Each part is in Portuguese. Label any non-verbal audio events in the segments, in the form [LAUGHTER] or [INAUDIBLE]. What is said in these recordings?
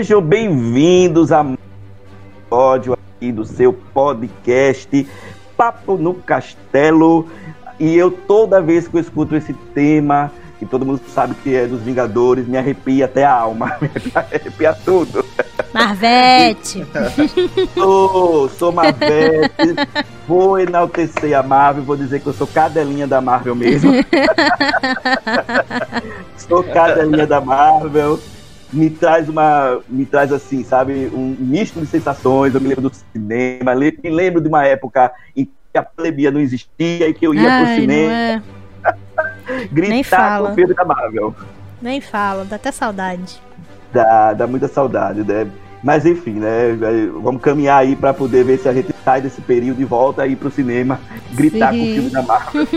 Sejam bem-vindos a ódio aqui do seu podcast Papo no Castelo. E eu toda vez que eu escuto esse tema, que todo mundo sabe que é dos Vingadores, me arrepia até a alma, [LAUGHS] me arrepia tudo. Marvete! [LAUGHS] sou, sou Marvete. Vou enaltecer a Marvel, vou dizer que eu sou cadelinha da Marvel mesmo. [LAUGHS] sou cadelinha da Marvel me traz uma. me traz assim, sabe, um misto de sensações. Eu me lembro do cinema, me lembro de uma época em que a plebia não existia e que eu ia Ai, pro cinema. É. [LAUGHS] gritar com o filme da Marvel. Nem fala, dá até saudade. Dá, dá muita saudade, né? Mas enfim, né? Vamos caminhar aí para poder ver se a gente sai desse período e volta aí pro cinema gritar Sim. com o filme da Marvel. [LAUGHS]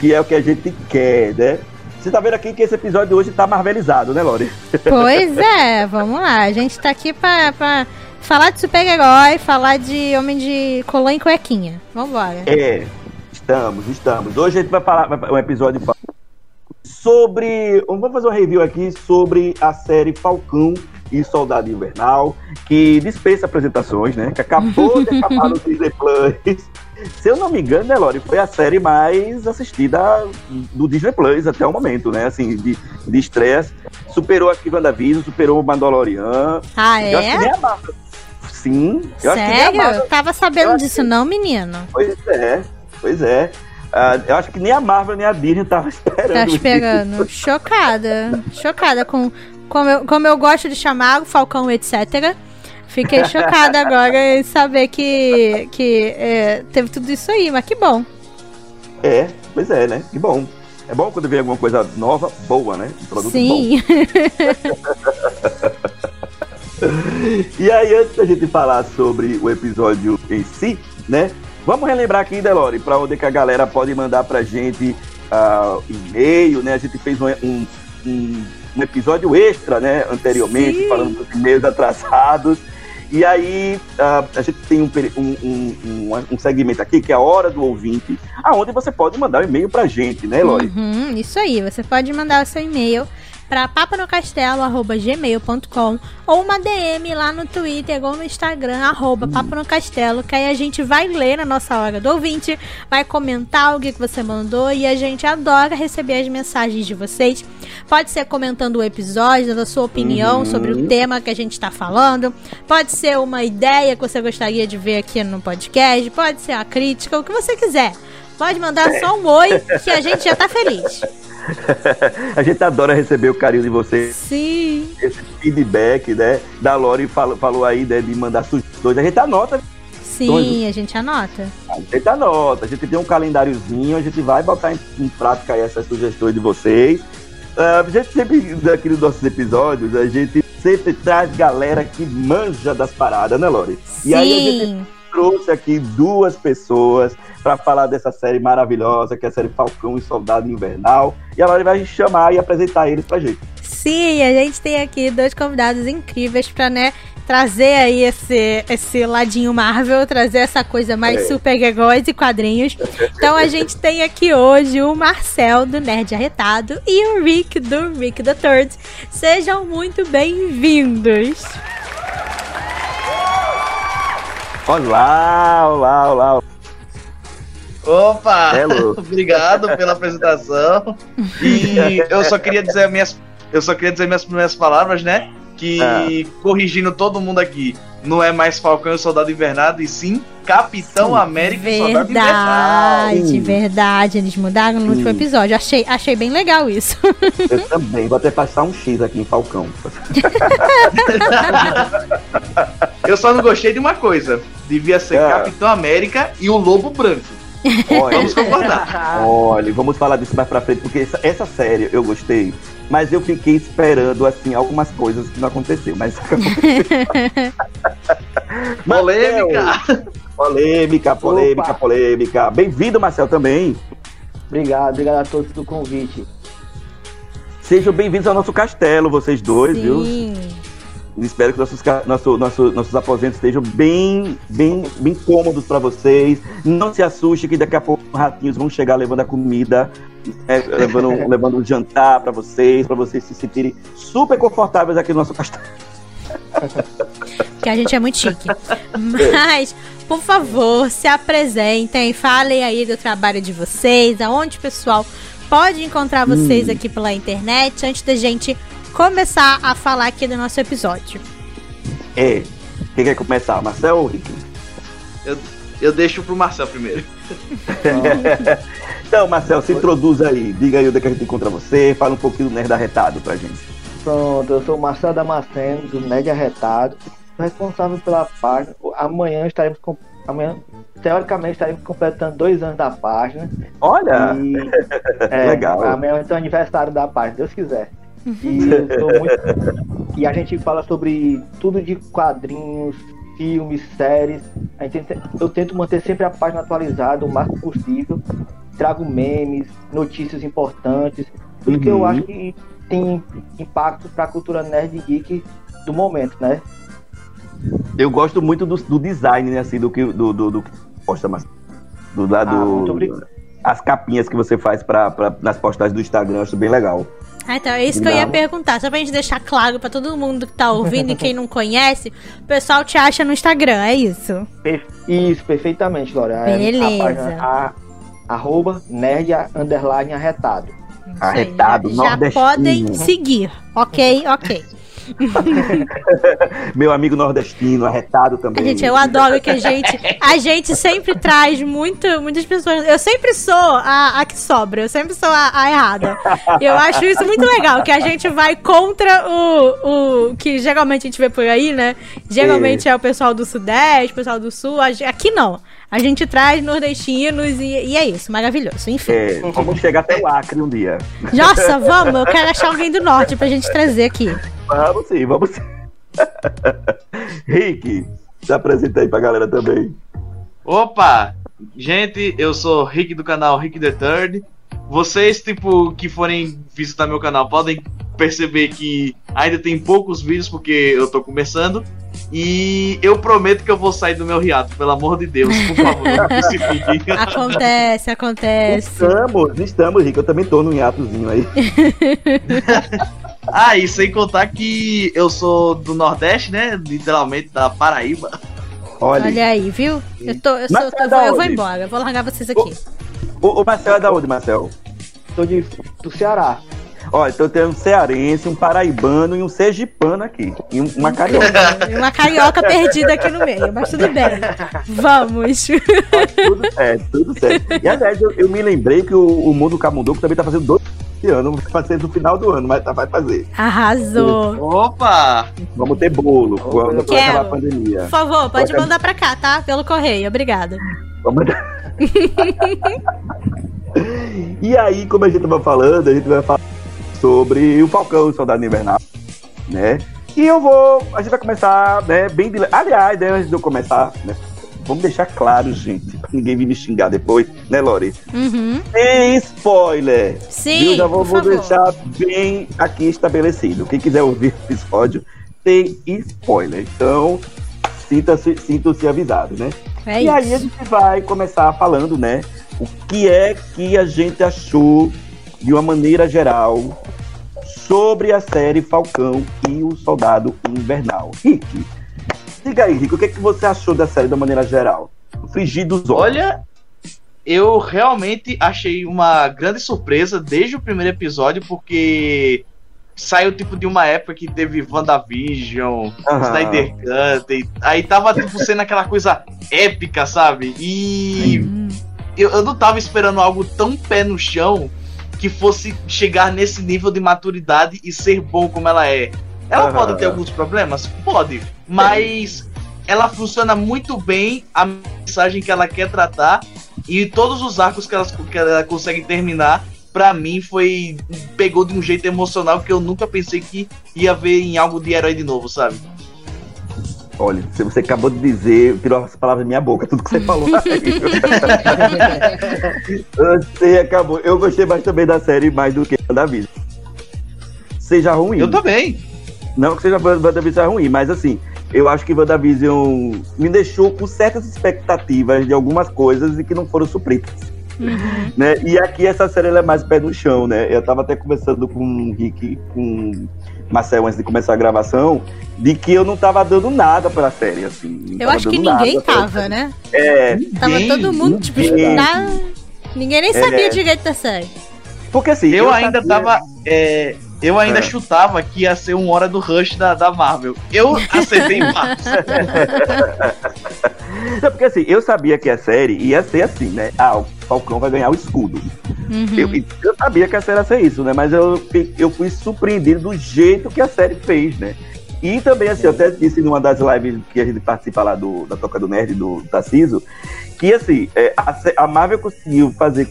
que é o que a gente quer, né? Você tá vendo aqui que esse episódio hoje tá marvelizado, né, Lori? Pois é, vamos lá. A gente tá aqui pra, pra falar de super-herói, falar de homem de colã e cuequinha. Vambora. É, estamos, estamos. Hoje a gente vai falar um episódio sobre. Vamos fazer um review aqui sobre a série Falcão e Soldado Invernal, que dispensa apresentações, né? Que acabou de [LAUGHS] acabar no Disney Plus. Se eu não me engano, né, Lori, foi a série mais assistida do Disney Plus até o momento, né? Assim, de, de estresse. Superou aqui WandaVision, superou o Mandalorian. Ah, é? Eu acho que nem a Marvel. Sim. Eu Sério? Acho que Tava sabendo disso que... não, menino? Pois é, pois é. Uh, eu acho que nem a Marvel nem a Disney tava [LAUGHS] esperando. Tá esperando. Chocada. Chocada com como eu, como eu gosto de chamar, o Falcão, etc. Fiquei [LAUGHS] chocada agora em saber que, que é, teve tudo isso aí, mas que bom. É, pois é, né? Que bom. É bom quando vem alguma coisa nova, boa, né? Um produto Sim. [LAUGHS] e aí, antes da gente falar sobre o episódio em si, né? Vamos relembrar aqui, Delore, para onde que a galera pode mandar pra gente uh, e-mail, né? A gente fez um, um, um, um episódio extra, né? Anteriormente, Sim. falando dos e-mails atrasados. E aí uh, a gente tem um, um, um, um, segmento aqui que é a hora do ouvinte, aonde você pode mandar um e-mail pra gente, né, Eloy? Uhum, isso aí, você pode mandar o seu e-mail para papanocastelo.gmail.com ou uma DM lá no Twitter ou no Instagram, arroba papanocastelo, que aí a gente vai ler na nossa hora do ouvinte, vai comentar o que você mandou e a gente adora receber as mensagens de vocês. Pode ser comentando o episódio, dando a sua opinião uhum. sobre o tema que a gente está falando, pode ser uma ideia que você gostaria de ver aqui no podcast, pode ser a crítica, o que você quiser. Pode mandar só um oi que a gente já tá feliz. [LAUGHS] a gente adora receber o carinho de vocês. Sim. Esse feedback, né? Da Lori falou, falou aí né, de mandar sugestões. A gente anota. Sim, a gente anota. A gente anota. A gente tem um calendáriozinho, a gente vai botar em, em prática essas sugestões de vocês. Uh, a gente sempre, aqui nos nossos episódios, a gente sempre traz galera que manja das paradas, né, Lori? Sim. E aí a gente trouxe aqui duas pessoas para falar dessa série maravilhosa, que é a série Falcão e Soldado Invernal. E agora ele vai chamar e apresentar eles pra gente. Sim, a gente tem aqui dois convidados incríveis para né, trazer aí esse, esse ladinho Marvel, trazer essa coisa mais é. super-heróis e quadrinhos. Então a gente tem aqui hoje o Marcel do Nerd Arretado e o Rick do Rick the Third. Sejam muito bem-vindos! Olá, olá, olá. Opa! [LAUGHS] Obrigado pela apresentação. E eu só queria dizer minhas eu só queria dizer minhas primeiras palavras, né? que, ah. corrigindo todo mundo aqui, não é mais Falcão e Soldado Invernado, e sim Capitão sim. América verdade, e Soldado Invernado. Verdade, verdade. Eles mudaram no sim. último episódio. Achei, achei bem legal isso. [LAUGHS] Eu também. Vou até passar um X aqui em Falcão. [LAUGHS] Eu só não gostei de uma coisa. Devia ser é. Capitão América e o Lobo Branco. Olha, vamos concordar. [LAUGHS] Olha, vamos falar disso mais pra frente, porque essa, essa série eu gostei, mas eu fiquei esperando, assim, algumas coisas que não aconteceu, mas... [LAUGHS] polêmica! polêmica, polêmica, Opa. polêmica. Bem-vindo, Marcel, também. Obrigado, obrigado a todos pelo convite. Sejam bem-vindos ao nosso castelo, vocês dois, Sim. viu? Espero que nossos, nosso, nosso, nossos aposentos estejam bem, bem, bem cômodos para vocês. Não se assuste que daqui a pouco os ratinhos vão chegar levando a comida, é, levando, [LAUGHS] levando um jantar para vocês, para vocês se sentirem super confortáveis aqui no nosso castelo. [LAUGHS] Que a gente é muito chique. Mas, por favor, se apresentem, falem aí do trabalho de vocês, aonde o pessoal pode encontrar vocês hum. aqui pela internet, antes da gente começar a falar aqui do nosso episódio. É. Quem quer começar, Marcel ou Rick? Eu, eu deixo pro Marcel primeiro. [LAUGHS] então, Marcel, se introduz aí. Diga aí onde é que a gente encontra você. Fala um pouquinho do Nerd Arretado pra gente. Pronto, eu sou o Marcel Damasceno, do Nerd Arretado. Responsável pela página. Amanhã estaremos com. Amanhã, teoricamente, estaremos completando dois anos da página. Olha! E, [LAUGHS] é, Legal. Amanhã é o aniversário da página, Deus quiser. E, muito... e a gente fala sobre tudo de quadrinhos, filmes, séries. Tenta... eu tento manter sempre a página atualizada o máximo possível. Trago memes, notícias importantes, tudo uhum. que eu uhum. acho que tem impacto para a cultura nerd geek do momento, né? Eu gosto muito do, do design, né, assim, do que do, do, do posta mais do lado ah, as capinhas que você faz para nas postagens do Instagram, acho bem legal. Ah, então, é isso que eu ia perguntar. Só pra gente deixar claro pra todo mundo que tá ouvindo e quem não conhece, o pessoal te acha no Instagram, é isso? Isso, perfeitamente, Laura. É Beleza. A página, a, arroba nerd underline arretado. Arretado, Já, já podem seguir, ok? Ok. [LAUGHS] Meu amigo nordestino, arretado também. Gente, eu adoro que a gente. A gente sempre traz muito, muitas pessoas. Eu sempre sou a, a que sobra, eu sempre sou a, a, errada. Eu acho isso muito legal, que a gente vai contra o, o que geralmente a gente vê por aí, né? Geralmente é, é o pessoal do Sudeste, o pessoal do Sul. Aqui não. A gente traz nordestinos e, e é isso, maravilhoso. Enfim. É, vamos chegar até o Acre um dia. Nossa, vamos, eu quero achar alguém do norte pra gente trazer aqui. Vamos sim, vamos sim. [LAUGHS] Rick, se apresenta aí pra galera também. Opa! Gente, eu sou Rick do canal Rick the Third. Vocês, tipo, que forem visitar meu canal, podem perceber que ainda tem poucos vídeos porque eu tô começando. E eu prometo que eu vou sair do meu riato, pelo amor de Deus, por favor, não [LAUGHS] Acontece, acontece. Estamos, estamos, Rick. Eu também tô no hiatozinho aí. [LAUGHS] ah, e sem contar que eu sou do Nordeste, né? Literalmente da Paraíba. Olha, Olha aí, viu? Eu, tô, eu, sou, eu, tô, eu vou embora, eu vou largar vocês aqui. O, o Marcel é da onde, Marcel? Tô de, do Ceará. Ó, então tem um cearense, um paraibano e um sergipano aqui. E uma carioca. [LAUGHS] uma carioca perdida aqui no meio, mas tudo bem. Vamos. tudo certo, tudo certo. E aliás, eu, eu me lembrei que o, o Mundo Camunduco também tá fazendo dois ano, vai fazer no final do ano, mas tá, vai fazer. Arrasou. Opa! Vamos ter bolo quando acabar a pandemia. Por favor, pode mandar pra cá, tá? Pelo correio, obrigada. Vamos mandar. [LAUGHS] e aí, como a gente tava falando, a gente vai falar sobre o Falcão, o Soldado Invernal, né? E eu vou, a gente vai começar, né, bem de... Aliás, né, antes de eu começar, né, vamos deixar claro, gente, pra ninguém vir me xingar depois, né, Lori? Uhum. Tem spoiler! Sim, Eu já vou, vou deixar bem aqui estabelecido. Quem quiser ouvir o episódio, tem spoiler. Então, sinta-se sinta avisado, né? É e isso. aí a gente vai começar falando, né, o que é que a gente achou de uma maneira geral sobre a série Falcão e o Soldado Invernal. Rick, diga aí, Rick, o que, é que você achou da série de uma maneira geral? Frigir dos olhos. Olha, eu realmente achei uma grande surpresa desde o primeiro episódio, porque saiu tipo de uma época que teve WandaVision, Aham. Snyder Cut, e- aí tava tipo sendo aquela coisa épica, sabe? E eu, eu não tava esperando algo tão pé no chão que fosse chegar nesse nível de maturidade e ser bom como ela é. Ela Aham. pode ter alguns problemas? Pode, mas ela funciona muito bem a mensagem que ela quer tratar e todos os arcos que ela, que ela consegue terminar, pra mim foi. pegou de um jeito emocional que eu nunca pensei que ia ver em algo de herói de novo, sabe? Olha, você acabou de dizer, tirou as palavras da minha boca, tudo que você falou [LAUGHS] você acabou. Eu gostei mais também da série, mais do que da vida. Seja ruim. Eu também. Não que seja WandaVision ruim, mas assim, eu acho que WandaVision me deixou com certas expectativas de alguas coisas e que não foram supridas. Uhum. Né? E aqui essa série ela é mais pé no chão, né? Eu tava até conversando com o Rick, com o Marcel antes de começar a gravação, de que eu não tava dando nada pra série, assim. Eu tava acho que nada ninguém tava, né? É, Tava Ninguém, todo mundo, tipo, ninguém. na... ninguém nem É. sabia direito da série. porque assim. Eu, ainda sabia- tava. é, eu ainda É. chutava que ia ser um hora do Rush da, da Marvel. Eu acertei em partes. [LAUGHS] É porque assim, eu sabia que a série ia ser assim, né? Ah, o Falcão vai ganhar o escudo. Uhum. Eu, eu sabia que a série ia ser isso, né? Mas eu, eu fui surpreendido do jeito que a série fez, né? E também, assim, eu até disse numa das lives que a gente participa lá do, da Toca do Nerd, do Tarciso, que, assim, é, a, a Marvel conseguiu fazer,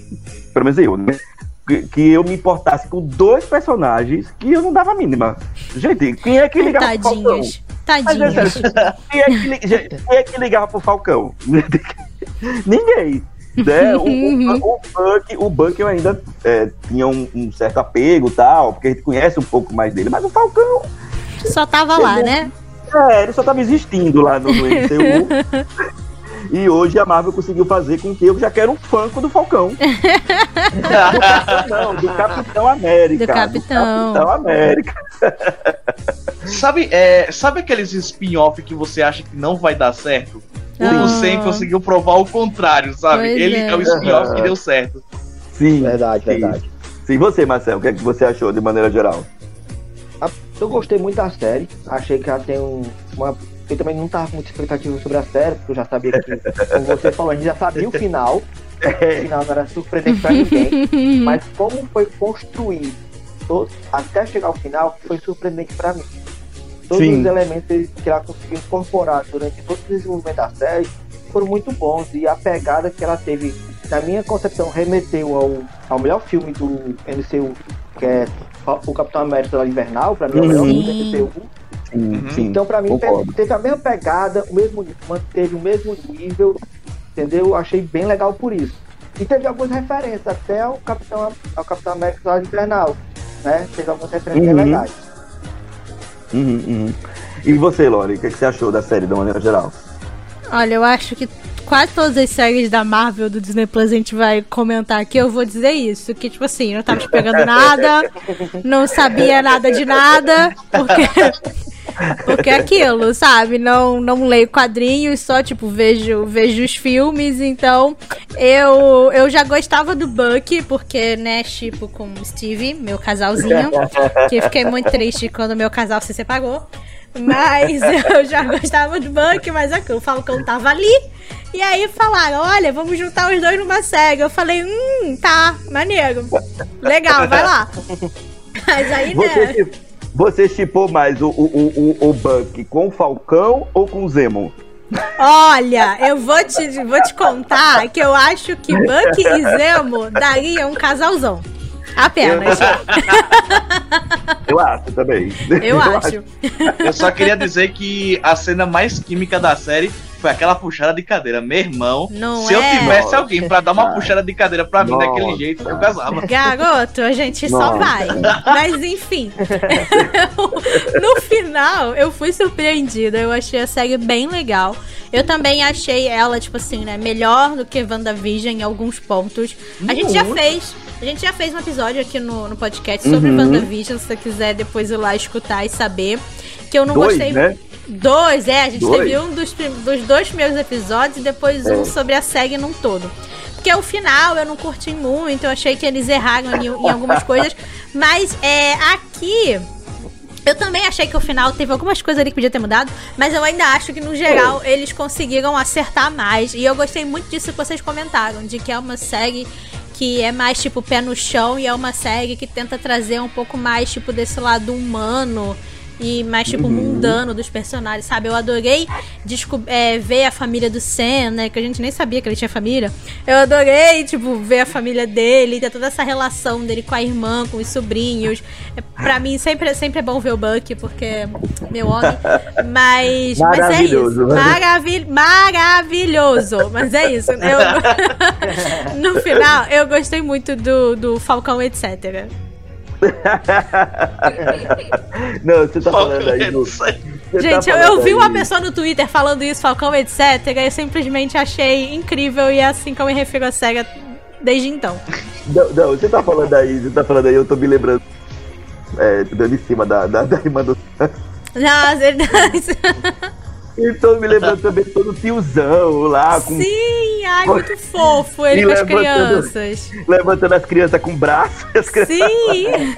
pelo menos eu, né? Que, que eu me importasse com dois personagens que eu não dava a mínima. Gente, quem é que ligava pro Falcão? Tadinhos. Mas é quem é que, [LAUGHS] quem é que ligava pro Falcão? [LAUGHS] Ninguém. Né? O, o, o, Buck, o Buck eu ainda é, tinha um, um certo apego e tal, porque a gente conhece um pouco mais dele, mas o Falcão, Só tava lá, né? é, ele só tava existindo lá no, no MCU. [LAUGHS] E hoje a Marvel conseguiu fazer com que eu já quero um fanco do Falcão. [LAUGHS] do Capitão, não, do Capitão América. Do Capitão. Capitão América. sabe, é, sabe aqueles spin-off que você acha que não vai dar certo? O. Hussein conseguiu provar o contrário, sabe? Pois Ele é. é, o spin-off Aham. que deu certo. Sim. Verdade, sim. verdade. Sim, você, Marcelo, o que, é que você achou de maneira geral? Eu gostei muito da série. Achei que ela tem um- uma. Eu também não tava com muita expectativa sobre a série, porque eu já sabia que, como você falou, a gente já sabia o final. [LAUGHS] O final não era surpreendente pra ninguém. Mas como foi construído to- até chegar ao final, foi surpreendente pra mim. Todos Sim. os elementos que ela conseguiu incorporar durante todo o desenvolvimento da série foram muito bons. E a pegada que ela teve, na minha concepção, remeteu ao, ao melhor filme do MCU, que é o Capitão América da Invernal, pra mim é o melhor Uhum. filme do MCU. Sim, Uhum. sim. Então, pra mim, concordo. teve, teve a mesma pegada, o mesmo, manteve o mesmo nível, entendeu? Eu achei bem legal por isso. E teve algumas referências, até ao Capitão, ao Capitão América do Lado Infernal, né? Teve algumas referências Uhum. legais. Uhum, uhum. E você, Lori, o que, que você achou da série, de uma maneira geral? Olha, eu acho que quase todas as séries da Marvel do Disney Plus a gente vai comentar aqui, eu vou dizer isso. Que, tipo assim, não tava te pegando nada, [LAUGHS] não sabia nada de nada, porque. Porque é aquilo, sabe? Não, não leio quadrinhos, só, tipo, vejo, vejo os filmes, então eu, eu já gostava do Buck, porque, né, tipo, com o Steve, meu casalzinho, que fiquei muito triste quando meu casal se separou. Mas [LAUGHS] eu já gostava do Buck, mas é aquilo, o Falcão tava ali. E aí falaram, olha, vamos juntar os dois numa série. Eu falei, hum, tá, maneiro. Legal, vai lá. [LAUGHS] Mas aí, Você, né? chi- você chipou mais o, o, o, o, Buck com o Falcão ou com o Zemo? Olha, eu vou te, vou te contar que eu acho que Buck e Zemo daria um casalzão. Apenas. [LAUGHS] Eu acho também. Eu acho. Eu só queria dizer que a cena mais química da série foi aquela puxada de cadeira. Meu irmão, Não se eu é? tivesse Nossa. alguém pra dar uma puxada de cadeira pra mim Nossa. daquele jeito, eu casava. Garoto, a gente só Nossa. vai. Mas enfim. [LAUGHS] no final, eu fui surpreendida. Eu achei a série bem legal. Eu também achei ela, tipo assim, né, melhor do que WandaVision em alguns pontos. A gente já fez. A gente já fez um episódio aqui no, no podcast sobre Uhum. WandaVision, se você quiser depois ir lá escutar e saber. Que eu não Dois, gostei né? Dois, é. A gente Dois. teve um dos, dos dois primeiros episódios e depois um É. sobre a série num todo. Porque o final eu não curti muito, eu achei que eles erraram em, em algumas [LAUGHS] coisas. Mas é, aqui Eu também achei que o final teve algumas coisas ali que podia ter mudado, mas eu ainda acho que no geral eles conseguiram acertar mais. E eu gostei muito disso que vocês comentaram, de que é uma série que é mais tipo pé no chão e é uma série que tenta trazer um pouco mais tipo desse lado humano e mais, tipo, uhum. mundano dos personagens, sabe? Eu adorei é, ver a família do Sam, né? Que a gente nem sabia que ele tinha família. Eu adorei, tipo, ver a família dele, ter toda essa relação dele com a irmã, com os sobrinhos. É, pra mim, sempre, sempre é bom ver o Buck, porque é meu homem. Mas, mas é isso. Maravil maravilhoso. Mas é isso. Eu, [LAUGHS] no final, eu gostei muito do, do Falcão, etc. [LAUGHS] Não, você tá falando aí do. Gente, tá eu, eu vi uma pessoa no Twitter falando isso, Falcão, etc. E eu simplesmente achei incrível e é assim que eu me refiro a SEGA desde então. Não, não, você tá falando aí, você tá falando aí, eu tô me lembrando. É, dando em cima da, da, da irmã do. [LAUGHS] Não, verdade. Então me lembrando também todo tiozão lá com. Sim, ai, muito fofo ele com as crianças. Levantando as crianças com braços. Crianças... [LAUGHS] Sim!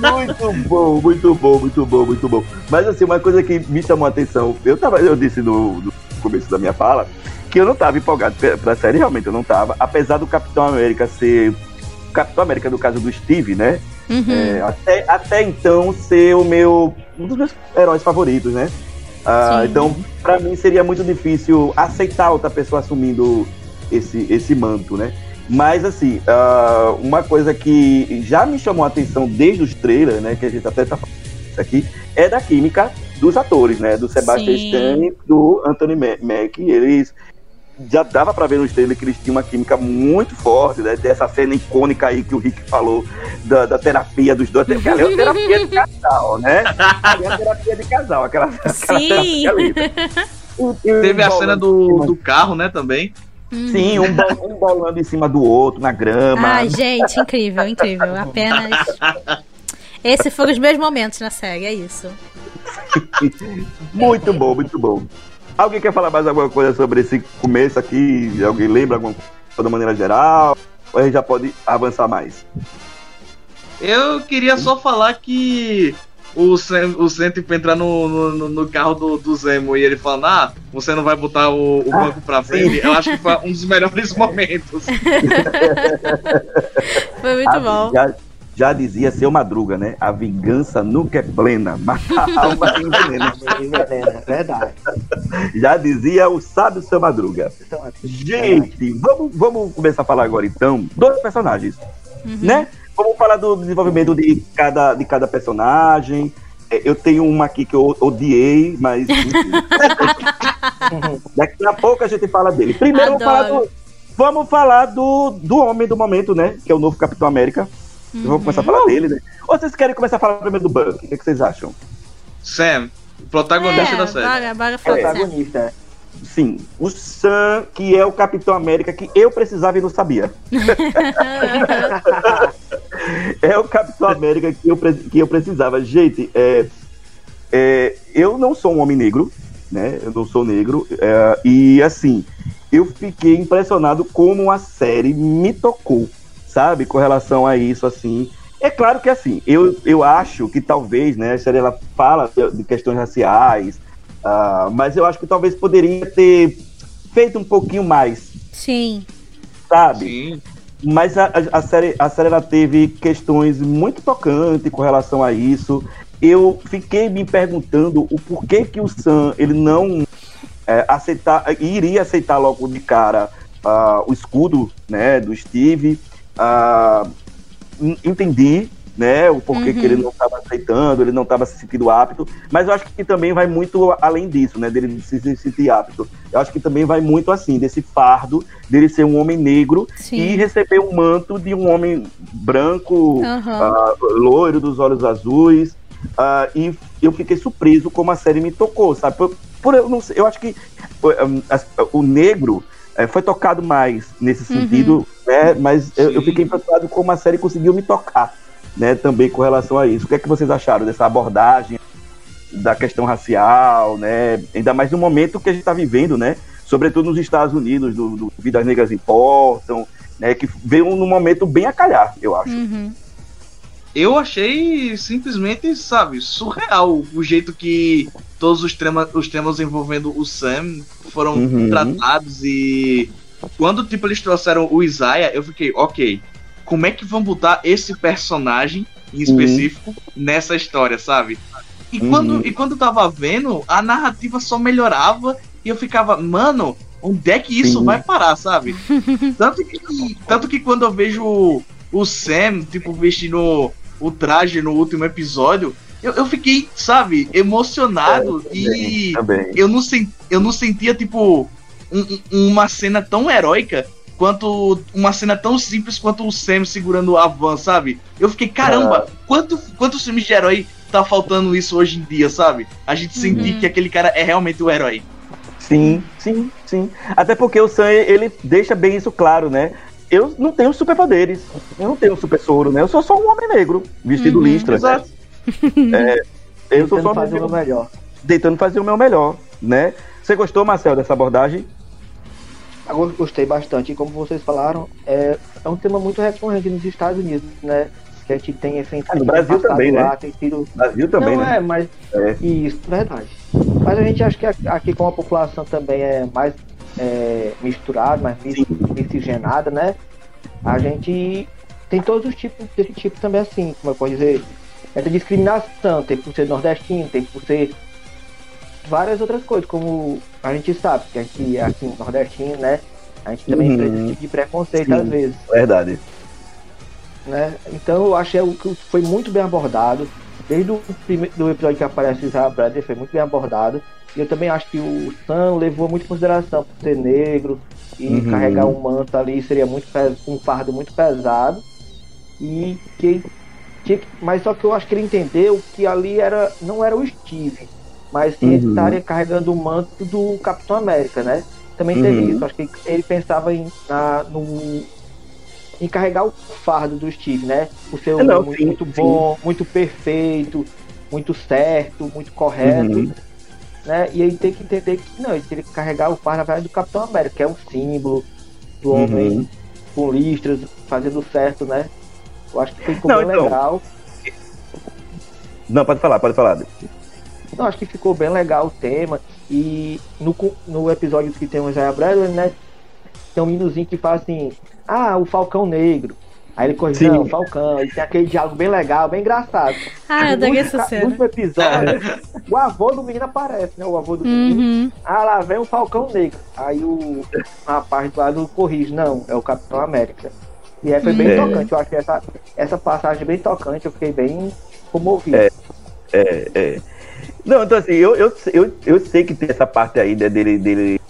muito bom, muito bom, muito bom, muito bom. Mas assim, uma coisa que me chamou a atenção, eu tava, eu disse no, no começo da minha fala, que eu não tava empolgado pra série, realmente eu não tava, apesar do Capitão América ser. Capitão América, no caso do Steve, né? Uhum. É, até, até então ser o meu. um dos meus heróis favoritos, né? Uh, então, para mim seria muito difícil aceitar outra pessoa assumindo esse, esse manto, né? Mas, assim, uh, uma coisa que já me chamou a atenção desde os trailers, né? Que a gente até tá falando aqui, é da química dos atores, né? Do Sebastian Stan e do Anthony Mack. Eles já dava para ver nos trailers que eles tinham uma química muito forte, né? Dessa cena icônica aí que o Rick falou da, da terapia dos dois. Aquela é a terapia de casal, né? Ali é a terapia de casal, aquela, aquela Sim. [LAUGHS] Teve a cena do, do carro, né, também. Sim, um, um bolando em cima do outro, na grama. Ai, gente, incrível, incrível. Apenas. Esse foi os meus momentos na série, é isso. [LAUGHS] muito bom, muito bom. Alguém quer falar mais alguma coisa sobre esse começo aqui? Alguém lembra alguma coisa de maneira geral? Ou a gente já pode avançar mais? Eu queria só falar que o Sam, o Sam tipo, entrar no, no, no, carro do, do Zemo e ele falando, ah, você não vai botar o, o banco ah, pra frente, eu acho que foi um dos melhores [LAUGHS] momentos. foi muito bom. Já, já dizia seu Madruga, né? A vingança nunca é plena, mas a [LAUGHS] alma envenena. envenena, verdade. Já dizia o sábio seu Madruga. Gente, vamos, vamos começar a falar agora então dos personagens, uhum. né? Vamos falar do desenvolvimento de cada, de cada personagem. É, eu tenho uma aqui que eu odiei, mas. [LAUGHS] Daqui a pouco a gente fala dele. Primeiro, vamos falar, do, vamos falar do, do homem do momento, né? Que é o novo Capitão América. Uhum. Vamos começar a falar dele, né? Ou vocês querem começar a falar primeiro do Buck? O que, é que vocês acham? Sam, protagonista é, da série. Bora, bora falar protagonista. Sim, o Sam, que é o Capitão América que eu precisava e não sabia. [LAUGHS] é o Capitão América que eu, que eu precisava. Gente, é, é, eu não sou um homem negro, né? Eu não sou negro. É, e assim, eu fiquei impressionado como a série me tocou sabe, com relação a isso, assim. É claro que, assim, eu, eu acho que talvez, né, a série ela fala de questões raciais, uh, mas eu acho que talvez poderia ter feito um pouquinho mais. Sim. Sabe? Sim. Mas a, a, série, a série ela teve questões muito tocantes com relação a isso. Eu fiquei me perguntando o porquê que o Sam ele não é, aceitar, iria aceitar logo de cara uh, o escudo né, do Steve a entender né, o porquê uhum. que ele uhum. não estava aceitando, ele não estava se sentindo apto, mas eu acho que também vai muito além disso, né, dele se, se sentir apto. Eu acho que também vai muito assim, desse fardo dele ser um homem negro Sim. e receber um manto de um homem branco, uhum. uh, loiro, dos olhos azuis, uh, e eu fiquei surpreso como a série me tocou, sabe? Por, por eu, não sei, eu acho que um, o negro é, foi tocado mais nesse uhum. sentido, uhum. né? Mas eu, eu, fiquei impressionado como a série conseguiu me tocar, né? Também com relação a isso. O que é que vocês acharam dessa abordagem da questão racial, né? Ainda mais no momento que a gente está vivendo, né? Sobretudo nos Estados Unidos, do, do Vidas Negras Importam, né? Que veio num momento bem a calhar, eu acho. Uhum. Eu achei simplesmente, sabe, surreal o jeito que todos os, temas os temas envolvendo o Sam foram uhum. tratados e quando tipo eles trouxeram o Isaiah, eu fiquei, ok, como é que vão botar esse personagem em uhum. específico uhum. nessa história, sabe? E uhum. quando, e quando eu tava vendo, a narrativa só melhorava e eu ficava, mano, onde é que isso Sim. vai parar, sabe? [LAUGHS] tanto, que, tanto que quando eu vejo o Sam, tipo, vestindo o traje no último episódio, eu, eu fiquei, sabe, emocionado é, e também. Eu, não sent, eu não sentia, tipo, um, uma cena tão heróica quanto uma cena tão simples quanto o Sam segurando a van, sabe? Eu fiquei, caramba, ah. quanto, quantos filmes de herói tá faltando isso hoje em dia, sabe? A gente uhum. sentir que aquele cara é realmente o herói. Sim, sim, sim. Até porque o Sam, ele deixa bem isso claro, né? Eu não tenho superpoderes, eu não tenho super soro, né? Eu sou só um homem negro, vestido uhum, listra. Exato. Né? [LAUGHS] É, eu sou só fazer o meu melhor. Tentando fazer o meu melhor, né? Você gostou, Marcel, dessa abordagem? Eu gostei bastante. E como vocês falaram, é, é um tema muito recorrente nos Estados Unidos, né? Que a gente tem esse ah, no Brasil também, lá, né? Tem sido... Brasil também, Não né? é, mas é. isso, verdade. Mas a gente acha que aqui com a população também é mais é, misturada, mais miscigenada, né? A gente tem todos os tipos desse tipo também assim, como eu posso dizer, essa discriminação, tem por ser nordestino, tem por ser várias outras coisas, como a gente sabe, que aqui, aqui no nordestino, né? A gente também uhum. enfrenta esse tipo de preconceito Sim, às vezes. Verdade. Né? Então eu achei que foi muito bem abordado. Desde o primeiro do episódio que aparece o Israel Bradley foi muito bem abordado. E eu também acho que o Sam levou muito em consideração por ser negro e uhum. carregar um manto ali seria muito um fardo muito pesado. E que, que, mas só que eu acho que ele entendeu que ali era não era o Steve, mas sim uhum. ele estaria carregando o manto do Capitão América, né? Também teve uhum. isso. Acho que ele pensava em, na, no, em carregar o fardo do Steve, né? O seu é, não, muito, sim, muito bom, sim. muito perfeito, muito certo, muito correto. Uhum. Né? E ele tem que entender que não, ele tem que carregar o fardo na verdade, do Capitão América, que é um símbolo do uhum. homem com listras, fazendo certo, né? Eu acho que ficou não, bem então... legal. Não, pode falar, pode falar. Não, acho que ficou bem legal o tema. E no, no episódio que tem o Isaiah Bradley, né? Tem um minuzinho que fala assim: Ah, o Falcão Negro. Aí ele corrige, não, Falcão, e tem aquele diálogo bem legal, bem engraçado. Ah, eu dei essa cena. No último episódio, o avô do menino aparece, né? O avô do menino. Uhum. Ah, lá vem o Falcão Negro. Aí o rapaz do lado corrige, não, é o Capitão América. E aí foi bem é. tocante, eu acho que essa, essa passagem bem tocante, eu fiquei bem comovido. É, é, é. Não, então assim, eu, eu, eu, eu sei que tem essa parte aí né, dele, dele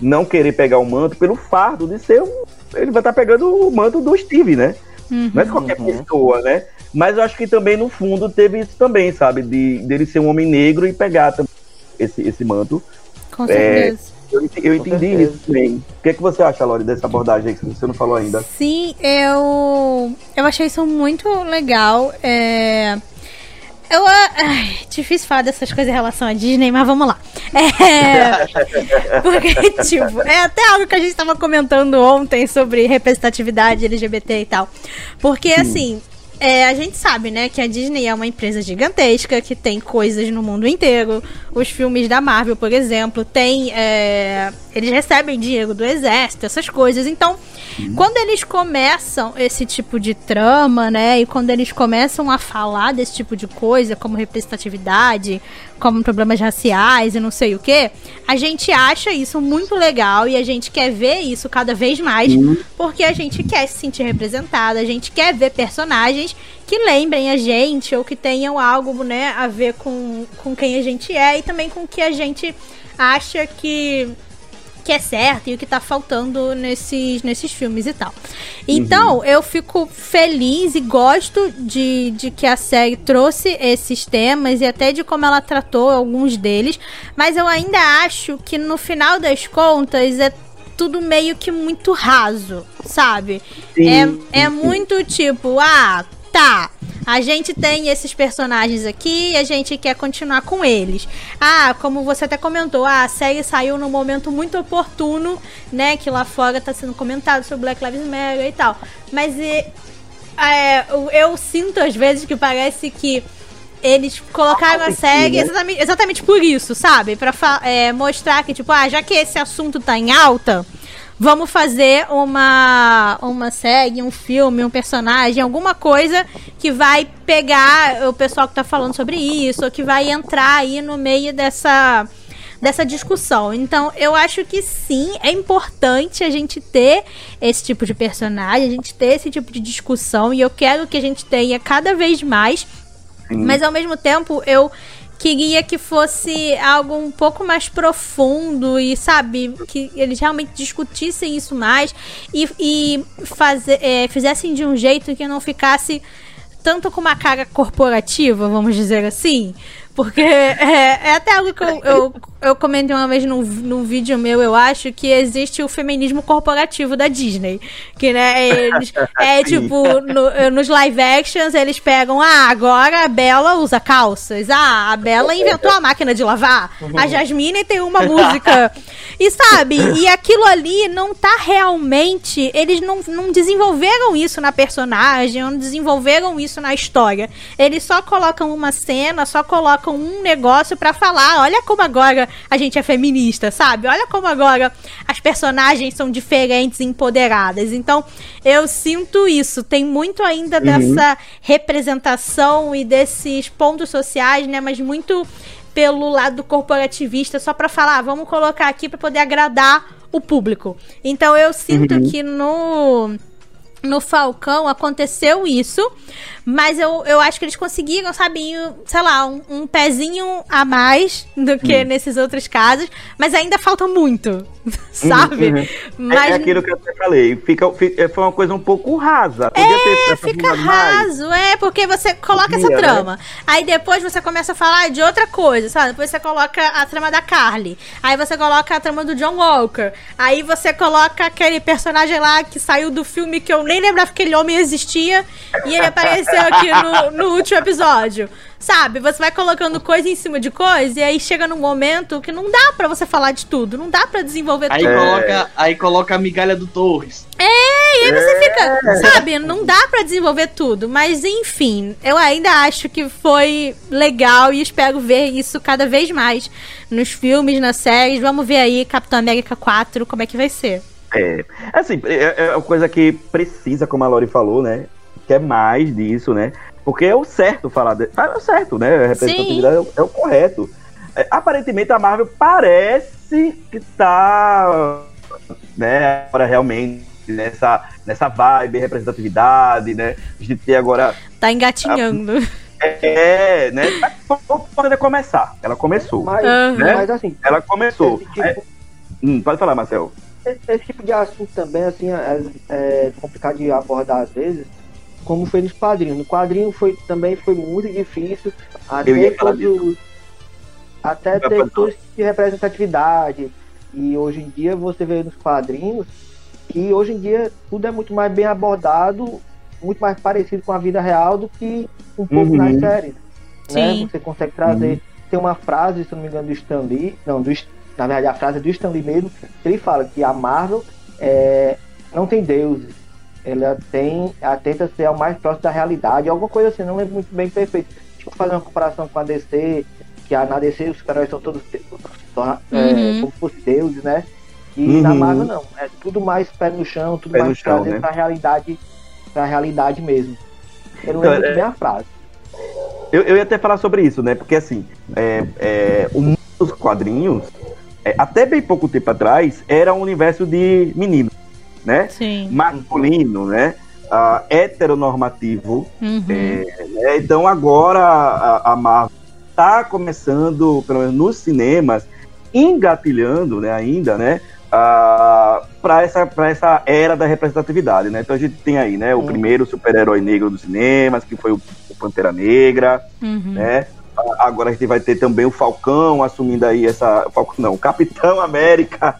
não querer pegar o manto pelo fardo de ser um. Ele vai estar tá pegando o manto do Steve, né? Uhum, não é de qualquer uhum. pessoa, né? Mas eu acho que também, no fundo, teve isso também, sabe? De dele ser um homem negro e pegar esse, esse manto. Com certeza. É, eu, eu entendi isso também. O que, é que você acha, Lori, dessa abordagem aí que você não falou ainda? Sim, eu, eu achei isso muito legal. É, eu. Ah, ai, difícil falar dessas coisas em relação à Disney, mas vamos lá. É. [LAUGHS] Porque, tipo, é até algo que a gente tava comentando ontem sobre representatividade LGBT e tal. Porque, assim, é, a gente sabe, né, que a Disney é uma empresa gigantesca que tem coisas no mundo inteiro. Os filmes da Marvel, por exemplo, tem. É, eles recebem dinheiro do exército, essas coisas. Então, quando eles começam esse tipo de trama, né? E quando eles começam a falar desse tipo de coisa, como representatividade, como problemas raciais e não sei o que, a gente acha isso muito legal e a gente quer ver isso cada vez mais, porque a gente quer se sentir representada, a gente quer ver personagens que lembrem a gente ou que tenham algo, né, a ver com, com quem a gente é e também com o que a gente acha que que é certo e o que tá faltando nesses, nesses filmes e tal. Então, uhum. eu fico feliz e gosto de, de que a série trouxe esses temas e até de como ela tratou alguns deles, mas eu ainda acho que no final das contas é tudo meio que muito raso, sabe? Sim, é, é muito tipo, ah, tá. A gente tem esses personagens aqui e a gente quer continuar com eles. Ah, como você até comentou, a série saiu num momento muito oportuno, né? Que lá fora tá sendo comentado sobre Black Lives Matter e tal. Mas e, é, eu, sinto às vezes que parece que eles colocaram a série né? exatamente, exatamente por isso, sabe? Pra é, mostrar que, tipo, ah, já que esse assunto tá em alta, vamos fazer uma, uma série, um filme, um personagem, alguma coisa que vai pegar o pessoal que tá falando sobre isso, ou que vai entrar aí no meio dessa dessa discussão. Então, eu acho que sim, é importante a gente ter esse tipo de personagem, a gente ter esse tipo de discussão, e eu quero que a gente tenha cada vez mais. Mas ao mesmo tempo, eu queria que fosse algo um pouco mais profundo e, sabe, que eles realmente discutissem isso mais e, e fazer, é, fizessem de um jeito que não ficasse tanto com uma cara corporativa, vamos dizer assim. Porque é, é até algo que eu, eu, eu comentei uma vez num, num vídeo meu, eu acho, que existe o feminismo corporativo da Disney. Que, né, eles, [LAUGHS] é tipo, no- nos live actions, eles pegam, ah, agora a Bela usa calças. Ah, a Bela inventou a máquina de lavar. A Jasmine tem uma música. E sabe, e aquilo ali não tá realmente. Eles não, não desenvolveram isso na personagem, não desenvolveram isso na história. Eles só colocam uma cena, só colocam um negócio pra falar: olha como agora a gente é feminista, sabe? Olha como agora as personagens são diferentes e empoderadas. Então, eu sinto isso. Tem muito ainda dessa representação e desses pontos sociais, né? Mas muito pelo lado corporativista, só pra falar, ah, vamos colocar aqui pra poder agradar o público. Então eu sinto que no no Falcão aconteceu isso, mas eu, eu acho que eles conseguiram, sabe, sei lá, um, um pezinho a mais do que nesses outros casos, mas ainda falta muito, [LAUGHS] sabe? uhum. Mas É, é aquilo que eu até falei. Fica, fica- foi uma coisa um pouco rasa. Podia É, fica aprofundado mais. raso, é, porque você coloca essa né? trama. Aí depois você começa a falar de outra coisa, sabe? Depois você coloca a trama da Carly. Aí você coloca a trama do John Walker. Aí você coloca aquele personagem lá que saiu do filme que eu nem lembrava que aquele homem existia. E ele apareceu aqui no, no último episódio. Sabe? Você vai colocando coisa em cima de coisa e aí chega num momento que não dá pra você falar de tudo. Não dá pra desenvolver Aí, tudo. coloca, aí coloca a migalha do Torres. E aí você fica, sabe, não dá pra desenvolver tudo, mas enfim, eu ainda acho que foi legal e espero ver isso cada vez mais nos filmes, nas séries. Vamos ver aí Capitão América 4, como é que vai ser. É, assim, é, é uma coisa que precisa, como a Lori falou, né? Quer mais disso, né? Porque é o certo falar. De... É o certo, né? A representatividade é o, é o correto. É, aparentemente a Marvel parece que tá. Né, agora realmente nessa, nessa vibe, representatividade, né? A gente tem agora. Tá engatinhando. É, né? Pode poder começar. Ela começou. Mas, Aham. mas assim, Ela começou. tipo, É, hum, pode falar, Marcel. Esse, esse tipo de assunto também assim, é, é complicado de abordar às vezes, como foi nos quadrinhos. No quadrinho foi, também foi muito difícil até, todos, até ter de representatividade. E hoje em dia você vê nos quadrinhos que hoje em dia tudo é muito mais bem abordado, muito mais parecido com a vida real do que um pouco Uhum. nas séries. Né? Sim. Você consegue trazer. Tem uma frase, se não me engano, do Stan Lee, não, do, Stan- na verdade a frase é do Stan Lee mesmo, que ele fala que a Marvel é, não tem deuses. Ela tem, ela tenta ser o mais próximo da realidade, alguma coisa assim, não lembro muito bem perfeito. Tipo, fazer uma comparação com a DC, que a, na DC os super-heróis são todos é, Uhum. como deuses, né? E Uhum. na Marvel não, é tudo mais pé no chão, tudo Pé mais chão, trazer né? pra realidade, pra realidade mesmo. Eu não Então, lembro muito é- bem a frase. Eu, eu ia até falar sobre isso, né? Porque assim, é, é, o mundo dos quadrinhos, até bem pouco tempo atrás, era um universo de meninos, né? Sim. Masculino, né? Ah, heteronormativo. Uhum. É, né? Então agora a, a Marvel está começando, pelo menos nos cinemas, engatilhando, né, ainda, né? para essa, pra essa era da representatividade, né? Então a gente tem aí, né, o primeiro super-herói negro dos cinemas, que foi o, o Pantera Negra, Uhum. né? Agora a gente vai ter também o Falcão assumindo aí essa. Falcão não, Capitão América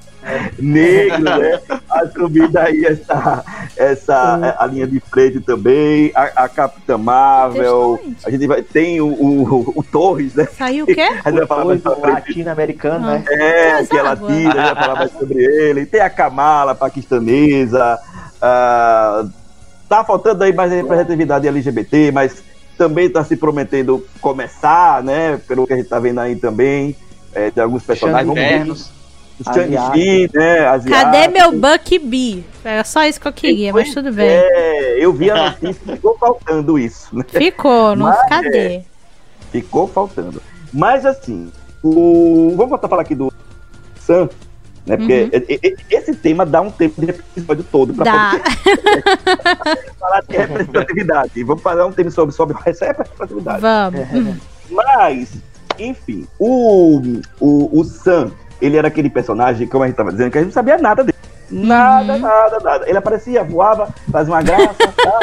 negro, [LAUGHS] né? Assumindo aí essa, essa a linha de frente também, a, a Capitã Marvel. A gente vai. Tem o, o, o Torres, né? Saiu o quê? A gente vai falar mais frente. latino-americano, né? É, que é latina, a gente vai falar mais sobre ele. Tem a Kamala, paquistanesa. ah, tá faltando aí mais representatividade LGBT, mas também tá se prometendo começar, né? Pelo que a gente tá vendo aí também, é, de alguns personagens. Vamos Shang-Chi, né? Cadê meu Bucky B? Era só isso que eu queria, mas tudo bem. É, eu vi a notícia e ficou faltando isso, né? Ficou, não Mas, cadê? Ficou faltando. Mas assim, o... vamos voltar a falar aqui do Sam, né? Porque Uhum. esse tema dá um tempo de episódio todo pra Dá. poder [LAUGHS] falar de representatividade. Vamos fazer um tema sobre, sobre essa representatividade. Vamos. Mas, enfim, o, o, o Sam, ele era aquele personagem, como a gente tava dizendo, que a gente não sabia nada dele. Nada, Uhum. nada, nada. Ele aparecia, voava, fazia uma graça, [LAUGHS] tal,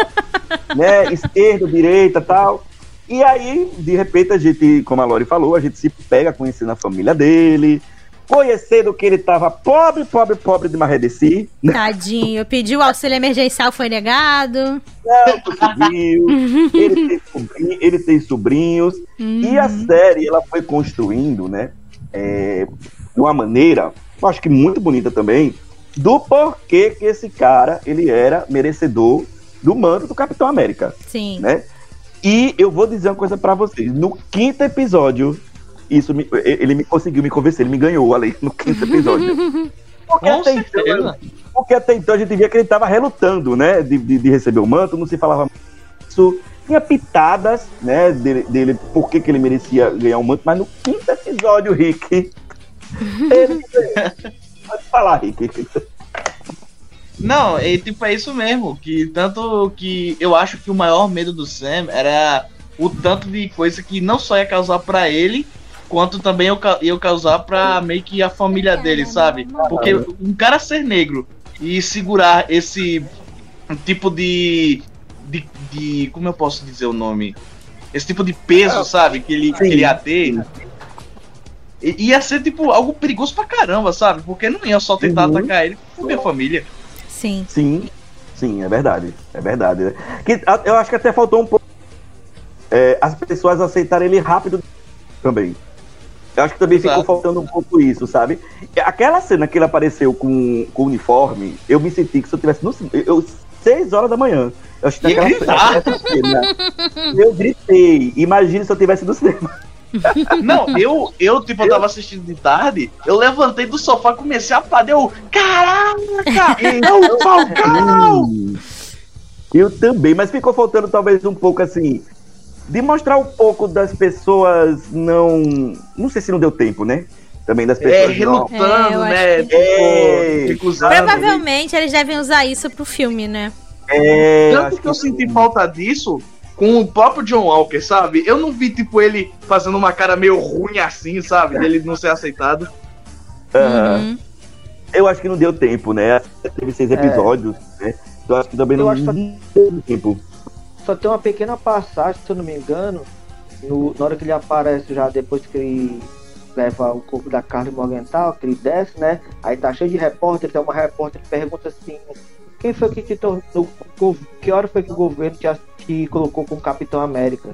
né? Esquerda, direita tal. E aí, de repente, a gente, como a Lori falou, a gente se pega conhecendo a família dele, conhecendo que ele tava pobre, pobre, pobre de Marredeci, Tadinho. Pediu auxílio emergencial, foi negado. não conseguiu, [LAUGHS] ele tem, sobrinho- ele tem sobrinhos, E a Uhum. série, ela foi construindo, né, é, de uma maneira, eu acho que muito bonita também, do porquê que esse cara, ele era merecedor do manto do Capitão América, Sim. né? E eu vou dizer uma coisa pra vocês, no quinto episódio, isso me- ele me conseguiu me convencer, ele me ganhou ali no quinto episódio. [LAUGHS] Porque até, então, porque até então a gente via que ele tava relutando, né, de, de, de receber o manto, não se falava isso, tinha pitadas, né, dele, dele por que, que ele merecia ganhar o manto, mas no quinto episódio, Rick, [LAUGHS] ele Pode falar, Rick. Não, é tipo, é isso mesmo. Que tanto que eu acho que o maior medo do Sam era o tanto de coisa que não só ia causar pra ele, quanto também ca- ia causar pra meio que a família dele, sabe? Porque um cara ser negro e segurar esse tipo de. de, de como eu posso dizer o nome? Esse tipo de peso, sabe? Que ele, que ele ia ter. Ia ser, tipo, algo perigoso pra caramba, sabe? Porque não ia só tentar Uhum. atacar ele por minha família. Sim. Sim, sim, é verdade. É verdade. né? Que, a- eu acho que até faltou um pouco é, as pessoas aceitarem ele rápido também. Eu acho que também ficou Exato. faltando um pouco isso, sabe? Aquela cena que ele apareceu com, com o uniforme, eu me senti que se eu tivesse no cinema. Eu, seis horas da manhã. Eu acho que naquela cena, Eu gritei. Imagine se eu tivesse no cinema. [LAUGHS] Não, eu, eu, tipo, eu tava assistindo de tarde, eu levantei do sofá, comecei a aplaudir, eu, caraca, [LAUGHS] é o Falcão! Eu também, mas ficou faltando talvez um pouco assim. De mostrar um pouco das pessoas não. Não sei se não deu tempo, né? Também das É, pessoas. não. relutando, É, eu né, acho tipo, É. recusando. Provavelmente eles devem usar isso pro filme, né? É, Tanto acho que eu senti falta disso com o próprio John Walker, sabe? Eu não vi, tipo, ele fazendo uma cara meio ruim assim, sabe? Dele não ser aceitado. Uhum. Eu acho que não deu tempo, né? Teve seis episódios, né? Então acho que também Eu não acho que- não deu tempo. Só tem uma pequena passagem, se eu não me engano, no- na hora que ele aparece já depois que ele leva o corpo da Carla Morgenthau, que ele desce, né? Aí tá cheio de repórter, tem uma repórter que pergunta assim, quem foi que te tornou. Que hora foi que o governo te, te colocou como Capitão América?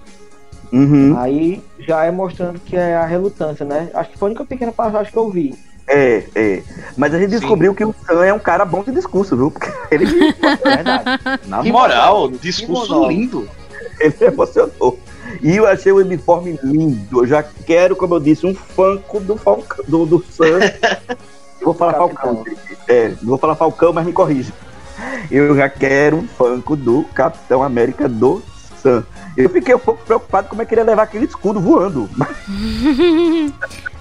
Uhum. Aí já é mostrando que é a relutância, né? Acho que foi a única pequena passagem que eu vi. É, é. Mas a gente Sim. descobriu que o Sam é um cara bom de discurso, viu? Porque [LAUGHS] ele, É. [LAUGHS] Na Que moral, discurso lindo. [LAUGHS] ele emocionou. E eu achei o uniforme lindo. Eu já quero, como eu disse, um fanco do Falcão, do, do Sam. Vou falar Capitão. Falcão. É, vou falar Falcão, mas me corrija. Eu já quero um fanco do Capitão América do Eu fiquei um pouco preocupado como é que ele ia levar aquele escudo voando. [LAUGHS]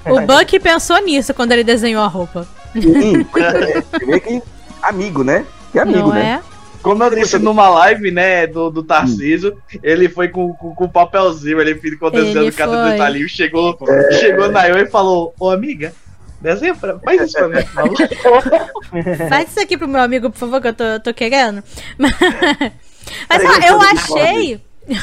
O Buck pensou nisso quando ele desenhou a roupa. sim, [LAUGHS] é, que amigo, né? Que amigo, não né? é? Como eu disse numa live, né, do, do Tarcísio, ele foi com, com, com o papelzinho, ele ficou desenhando Ele cada foi. detalhinho, chegou, chegou na eu e falou, ô amiga, desenha pra, faz isso pra mim, por favor." [LAUGHS] Faz isso aqui pro meu amigo, por favor, que eu tô, tô querendo. Mas, mas ó, eu achei. [LAUGHS]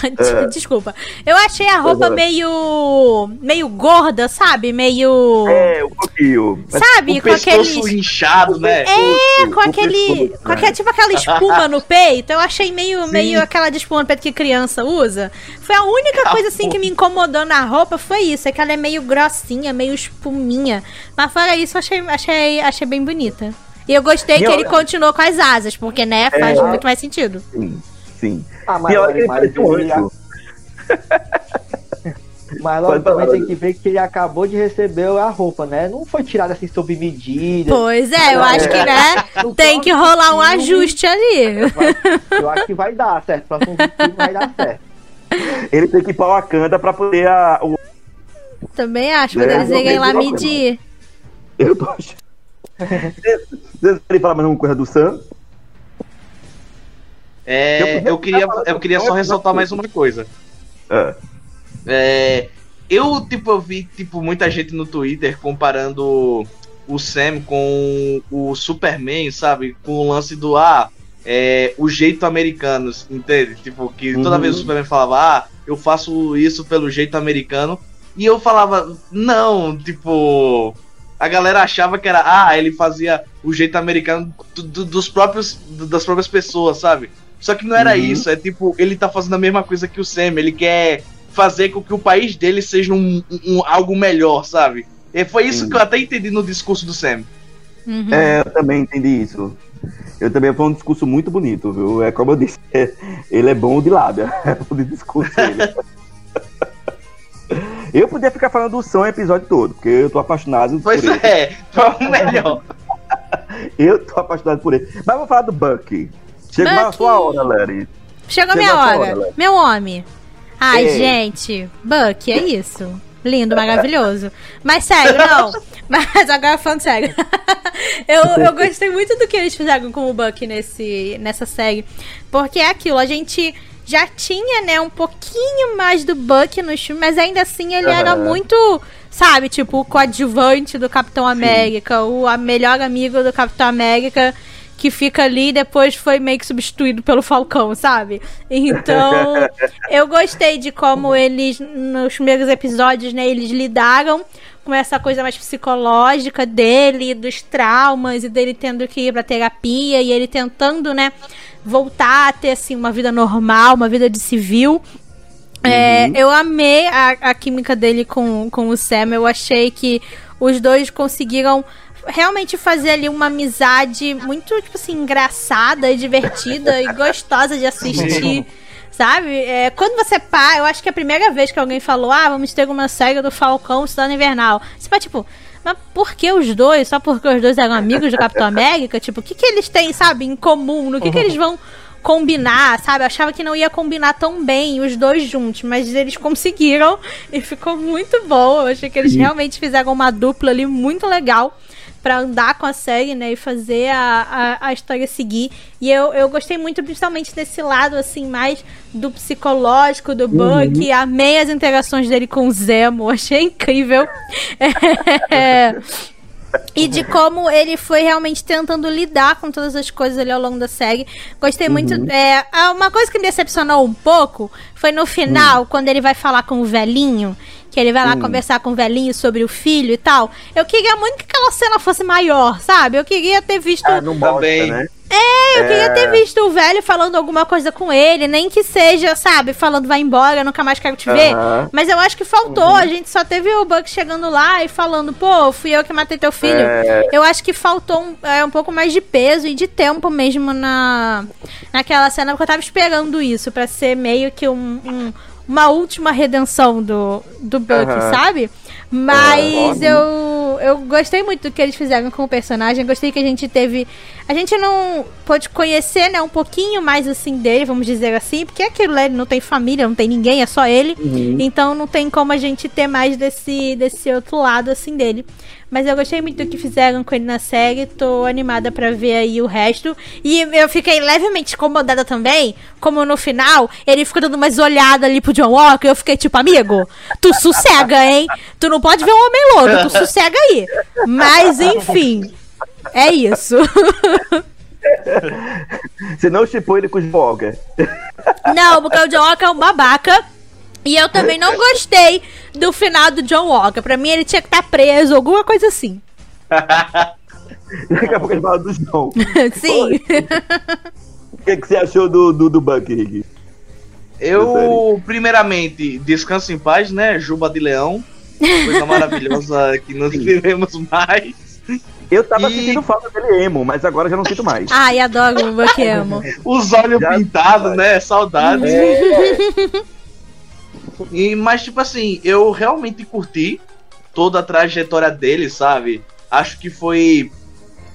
É. Desculpa. Eu achei a roupa é. meio. meio gorda, sabe? Meio. É, um pouquinho. Mas Sabe? o Com aqueles. inchado, né? É, com o aquele. pescoço, Com aquele, tipo aquela espuma no [LAUGHS] peito. Eu achei meio, Sim. meio aquela de espuma no peito que criança usa. Foi a única Ah, coisa assim que me incomodou na roupa. Foi isso. É que ela é meio grossinha, meio espuminha. Mas fora isso, eu achei, achei, achei bem bonita. E eu gostei que ele continuou com as asas, porque, né, faz É. muito mais sentido. Sim. Sim. Ah, mas, Pior que ele mas, parece um anjo. [LAUGHS] mas logo também tem que ver que ele acabou de receber a roupa, né? Não foi tirado assim sob medida. Pois é, eu acho que, né, [LAUGHS] tem que rolar um ajuste ali. Eu acho que vai dar certo. Próximo vai dar certo. Ele tem que ir pra Wakanda pra poder a, o. Também acho, É, quando eles irem lá medir. Eu tô achando. [LAUGHS] Vocês querem falar mais alguma coisa do Sam? É, Eu queria, eu queria só o ressaltar mais uma coisa. Ah, É, eu, tipo, eu vi, tipo, muita gente no Twitter comparando o Sam com o Superman, sabe? Com o lance do, ah, é, o jeito americano, entende? Tipo, que toda Uhum. vez o Superman falava, ah, eu faço isso pelo jeito americano. E eu falava, não, tipo... A galera achava que era, ah, ele fazia o jeito americano do- do- dos próprios, do- das próprias pessoas, sabe? Só que não era Uhum. isso, é tipo, ele tá fazendo a mesma coisa que o Sam, ele quer fazer com que o país dele seja um, um- algo melhor, sabe? E foi isso Sim. que eu até entendi no discurso do Sam. Uhum. É, eu também entendi isso. Eu também foi um discurso muito bonito, viu? É como eu disse, é, [LAUGHS] ele é bom de lábia, é bom de discurso ele. [LAUGHS] Eu podia ficar falando do som o episódio todo, porque eu tô apaixonado Pois por ele. é, foi [LAUGHS] o melhor. Eu tô apaixonado por ele. Mas vamos falar do Bucky. Chegou a Bucky. sua hora, Larry. Chegou Chegou minha hora. hora. Meu homem. Ai, Ei. gente. Buck, é isso. Lindo, maravilhoso. Mas sério, não. [LAUGHS] Mas agora falando sério. [LAUGHS] eu, eu gostei muito do que eles fizeram com o Buck nesse, nessa série. Porque é aquilo, a gente já tinha, né, um pouquinho mais do Buck no filme, mas ainda assim ele era Aham. muito, sabe, tipo, o coadjuvante do Capitão América, o a melhor amigo do Capitão América que fica ali e depois foi meio que substituído pelo Falcão, sabe? Então, [LAUGHS] eu gostei de como eles, nos primeiros episódios, né, eles lidaram com essa coisa mais psicológica dele, dos traumas, e dele tendo que ir pra terapia, e ele tentando, né, voltar a ter, assim, uma vida normal, uma vida de civil. É, eu amei a, a química dele com, com o Sam. Eu achei que os dois conseguiram realmente fazer ali uma amizade muito, tipo assim, engraçada e divertida e gostosa de assistir. Sabe? É, quando você pá, eu acho que é a primeira vez que alguém falou, ah, vamos ter uma série do Falcão Cidadão Invernal. Você pá, tipo, mas por que os dois? Só porque os dois eram amigos do Capitão América? Tipo, o que, que eles têm, sabe, em comum? No que, que eles vão combinar, sabe? Eu achava que não ia combinar tão bem os dois juntos, mas eles conseguiram [LAUGHS] e ficou muito bom. Eu achei que eles realmente fizeram uma dupla ali muito legal pra andar com a série, né, e fazer a, a, a história seguir. E eu, eu gostei muito, principalmente desse lado, assim, mais do psicológico do Buck. Amei as interações dele com o Zemo, [LAUGHS] achei incrível. É, e de como ele foi realmente tentando lidar com todas as coisas ali ao longo da série. Gostei muito. É, uma coisa que me decepcionou um pouco foi no final, quando ele vai falar com o velhinho. Que ele vai lá conversar com o velhinho sobre o filho e tal. Eu queria muito que aquela cena fosse maior, sabe? Eu queria ter visto. Ah, não mostra, Também. né? Eu queria ter visto o velho falando alguma coisa com ele, nem que seja, sabe, falando vai embora, nunca mais quero te ver. Mas eu acho que faltou, a gente só teve o Buck chegando lá e falando, pô, fui eu que matei teu filho. É. Eu acho que faltou um, é, um pouco mais de peso e de tempo mesmo na naquela cena, porque eu tava esperando isso pra ser meio que um- um- uma última redenção do, do Buck, sabe? Mas Aham. eu, eu gostei muito do que eles fizeram com o personagem. Gostei que a gente teve. A gente não pôde conhecer, né, um pouquinho mais assim dele, vamos dizer assim, porque aquilo né, ele não tem família, não tem ninguém, é só ele. Então não tem como a gente ter mais desse, desse outro lado assim dele. Mas eu gostei muito do que fizeram com ele na série, tô animada pra ver aí o resto. E eu fiquei levemente incomodada também, como no final, ele ficou dando umas olhadas ali pro John Walker, eu fiquei tipo, amigo, tu sossega, hein? Tu não pode ver um homem louco, tu sossega aí. Mas enfim, é isso. [LAUGHS] Você não chipou ele com os Walker. Não, porque o John Walker é um babaca. E eu também não gostei do final do John Walker. Pra mim, ele tinha que estar preso, alguma coisa assim. Daqui a pouco ele fala do João. [LAUGHS] Sim. O que, que você achou do, do, do Bucky, Rick? Eu, primeiramente, descanso em paz, né? Juba de leão. Coisa maravilhosa [LAUGHS] que não vivemos mais. Eu tava E- sentindo falta dele emo, mas agora já não sinto mais. Ai, adoro o Buck Emo. Os olhos Já pintados, né? Saudades. É, [LAUGHS] E, mas, tipo assim, eu realmente curti toda a trajetória dele, sabe? Acho que foi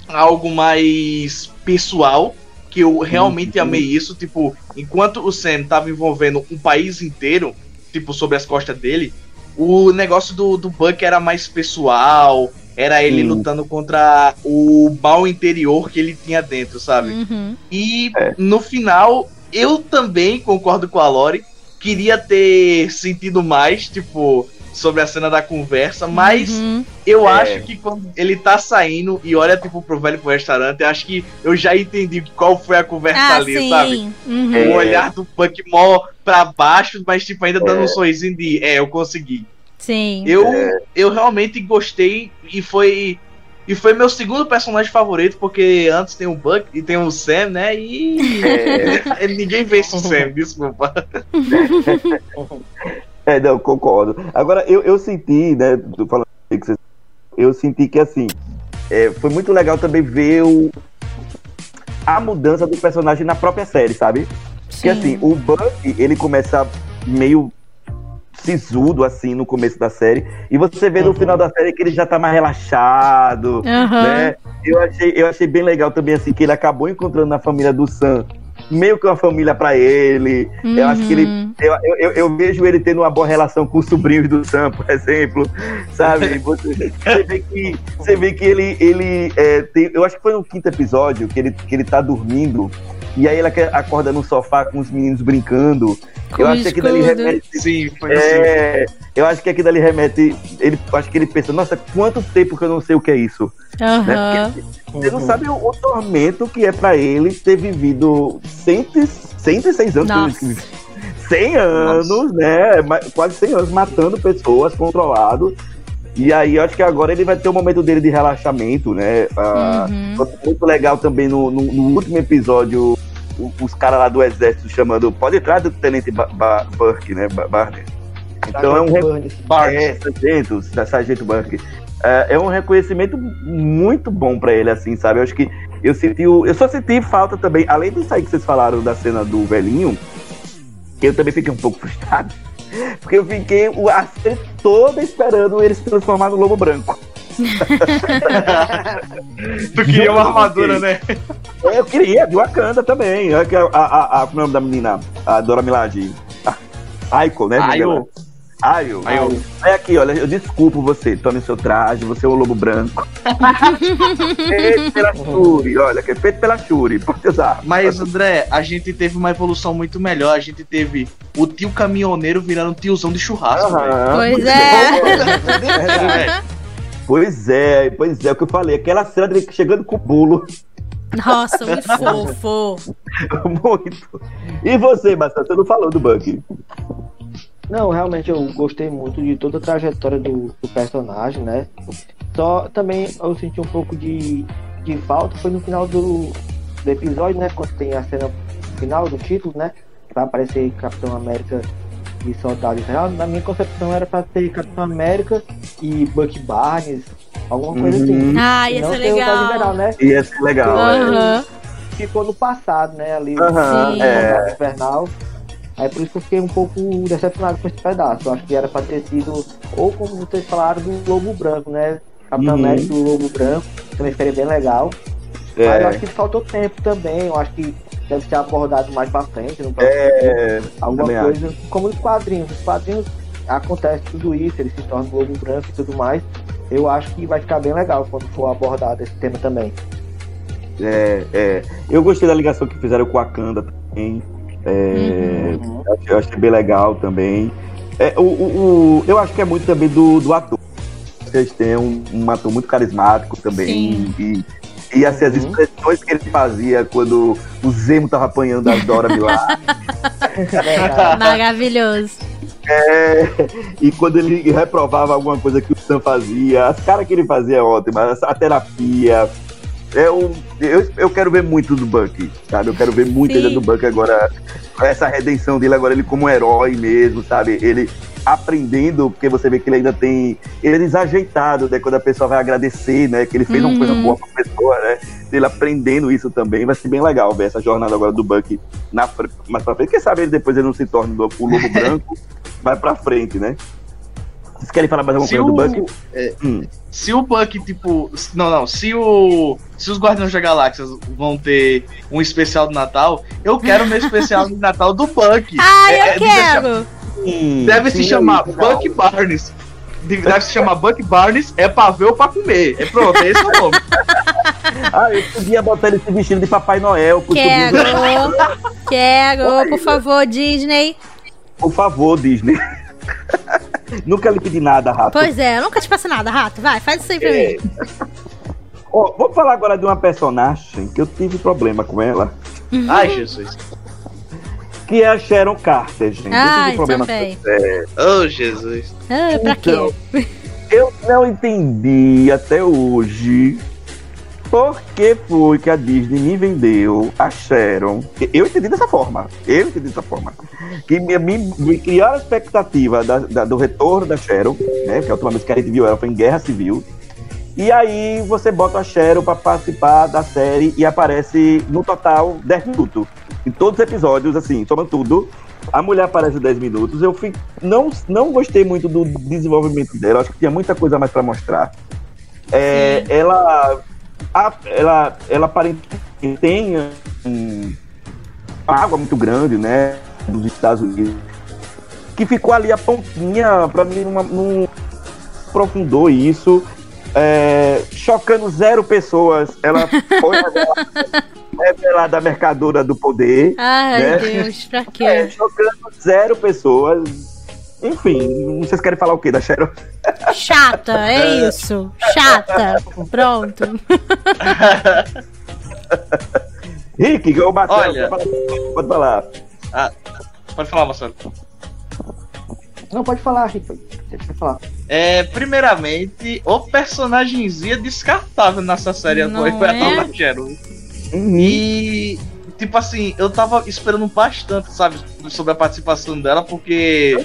algo mais pessoal, que eu realmente Uhum. amei isso. Tipo, enquanto o Sam tava envolvendo um país inteiro, tipo, sobre as costas dele, o negócio do, do Buck era mais pessoal, era ele Sim. lutando contra o mal interior que ele tinha dentro, sabe? Uhum. E É. no final, eu também concordo com a Lori. Queria ter sentido mais, tipo, sobre a cena da conversa, mas Uhum. eu É. acho que quando ele tá saindo e olha, tipo, pro velho pro restaurante, eu acho que eu já entendi qual foi a conversa Ah, ali, sim. sabe? Uhum. É. O olhar do Punk mó pra baixo, mas, tipo, ainda dando É. um sorrisinho de, é, eu consegui. Sim. Eu, eu realmente gostei e foi. E foi meu segundo personagem favorito, porque antes tem o Buck e tem o Sam, né? E. é, [LAUGHS] Ninguém vence o Sam, desculpa. [LAUGHS] é, não, concordo. Agora, eu, eu senti, né, tô falando que vocês- eu senti que, assim, é, foi muito legal também ver o, a mudança do personagem na própria série, sabe? Porque, assim, o Buck, ele começa meio sisudo, assim, no começo da série, e você vê no Uhum. final da série que ele já tá mais relaxado, Aham. né? Eu achei, eu achei bem legal também, assim, que ele acabou encontrando na família do Sam meio que uma família pra ele. Eu acho que ele. Uhum. Eu, eu, eu- eu vejo ele tendo uma boa relação com os sobrinhos do Sam, por exemplo. Sabe? [LAUGHS] Você, você vê que, você vê que ele. ele é, tem, eu acho que foi no quinto episódio que ele, que ele tá dormindo. E aí ele aque- acorda no sofá com os meninos brincando. Com eu acho que aquilo ali remete Sim, foi assim. é, eu acho que aquilo ali remete. Ele, acho que ele pensa, nossa, quanto tempo que eu não sei o que é isso. Aham. Né? Porque você não sabe o, o tormento que é pra ele ter vivido 100, 106 anos. Nossa. que ele vive. 100 anos, né? Ma- Quase 100 anos matando pessoas, controlado. E aí eu acho que agora ele vai ter o momento dele de relaxamento, né? Ah, Uhum. foi Muito legal também no, no- no último episódio, os caras lá do exército chamando. Pode entrar do Tenente ba Ba- Burke, né? Ba Barner. Então é um, é, sargento, da Sargento Burke. É, é um reconhecimento muito bom pra ele, assim, sabe? Eu acho que eu senti. o- Eu só senti falta também, além disso aí que vocês falaram da cena do velhinho, que eu também fiquei um pouco [LAUGHS] frustrado. Porque eu fiquei o- a série toda esperando ele se transformar no lobo branco. [LAUGHS] Tu queria uma armadura, né? Eu queria, de Wakanda também. A, a, a, a, como é o nome da menina? A Dora Milaje. A- Aiko, né? Ayo. Ayo. Ayo. Aí aqui, olha, eu desculpo você, tome seu traje, você é o lobo branco. [LAUGHS] feito pela Shuri, olha, que é feito pela Shuri, pode usar. Mas, André, a gente teve uma evolução muito melhor. A gente teve o tio caminhoneiro virando tiozão de churrasco, Pois é. [LAUGHS] É. Pois é, pois é, o que eu falei, aquela cena dele chegando com o bulo, Nossa, [LAUGHS] muito fofo. muito. E você, Bastante, você não falou do Bucky. Não, realmente eu gostei muito de toda a trajetória do, do personagem, né? Só também eu senti um pouco de, de falta, foi no final do, do episódio, né? Quando tem a cena final do título, né? Vai aparecer Capitão América e Soldado Israel. Na minha concepção era pra ter Capitão América e Bucky Barnes, alguma coisa assim. Uhum. Ah, ia Não ser o legal. né? Ia ser legal, é. Aham. ficou no passado, né? Ali Aham, Sim. é. Invernal. Aí por isso que eu fiquei um pouco decepcionado com esse pedaço. Eu acho que era pra ter sido, ou como vocês falaram, do Lobo Branco, né? Capitão Uhum. América do Lobo Branco. Também ficaria bem legal. Mas eu É, acho que faltou tempo também. Eu acho que deve ser abordado mais pra frente. Próximo é, alguma coisa. Como os quadrinhos. Os quadrinhos acontece tudo isso, ele se torna Lobo Branco e tudo mais. Eu acho que vai ficar bem legal quando for abordado esse tema também. é, é. Eu gostei da ligação que fizeram com a Wakanda também. É, Uhum. eu achei- eu achei bem legal também. É, o, o- o- eu acho que é muito também do, do ator. Eles têm um, um ator muito carismático também. Sim. E, e assim, as Uhum. expressões que ele fazia quando o Zemo tava apanhando as Dora. Verdade. [LAUGHS] Maravilhoso. É, e quando ele reprovava alguma coisa que o Sam fazia, as caras que ele fazia é ótima, a terapia. É um, eu, eu quero ver muito do Bucky, sabe? Eu quero ver muito Sim. ainda do Bucky agora, essa redenção dele agora, ele como um herói mesmo, sabe? Ele, aprendendo, porque você vê que ele ainda tem. Ele é desajeitado, né? Quando a pessoa vai agradecer, né? Que ele fez uma coisa Uhum. boa pra pessoa, né? Ele aprendendo isso também. Vai ser bem legal ver essa jornada agora do Buck na, mais pra frente. Quem sabe ele depois ele não se torne o lobo [LAUGHS] branco, vai pra frente, né? Vocês querem falar mais alguma Se coisa do o, Buck? é, Hum. se o Buck, tipo. Não, não. Se o. Se os Guardiões da Galáxia vão ter um especial do Natal, eu quero o meu especial de Natal do Buck. Ai, [LAUGHS] É, eu é, se quero! Deve se chamar. Buck Barnes. Deve se chamar Buck Barnes, é pra ver ou pra comer. É pronto, é esse o nome. [LAUGHS] Ah, eu podia botar ele se vestindo de Papai Noel. Quero! Quero! Por favor, Disney. Por favor, Disney. [LAUGHS] Nunca lhe pedi nada, Rafa. Pois é, eu nunca te faço nada, rato. Vai, faz isso aí pra É. mim. Ó, vamos falar agora de uma personagem que eu tive problema com ela, Ai, Jesus. Que é a Sharon Carter, gente. eu Ai, tive problema também. Oh, Jesus. Ah, pra Então, quê? Eu não entendi até hoje por que foi que a Disney me vendeu a Sharon. Eu entendi dessa forma. Eu entendi dessa forma. Que me, me, me criaram a expectativa da- da- do retorno da Sharon, né? Porque a última vez que a gente viu ela foi em Guerra Civil. E aí você bota a Sharon pra participar da série e aparece no total 10 minutos. Em todos os episódios, assim, somando tudo. A mulher aparece 10 minutos. Eu fui, não, não gostei muito do desenvolvimento dela. Acho que tinha muita coisa mais pra mostrar. É, ela, a- ela, ela aparentemente tem um, uma água muito grande, né? Dos Estados Unidos. Que ficou ali a pontinha, pra mim, não aprofundou isso. É, chocando zero pessoas. Ela foi [LAUGHS] revelada, revelada a mercadora do poder. Ai, né? Deus, pra É, quê? chocando zero pessoas. Enfim, vocês querem falar o que da Sharon? Chata, é isso. Chata. Pronto. Rick, o Marcelo, Olha. falar? pode falar. Pode falar, Marcelo. Não, pode falar, Rick. Você pode falar. É, primeiramente, o personagemzinho descartável nessa série Não foi é? a Sharon. E, tipo assim, eu tava esperando bastante, sabe, sobre a participação dela, porque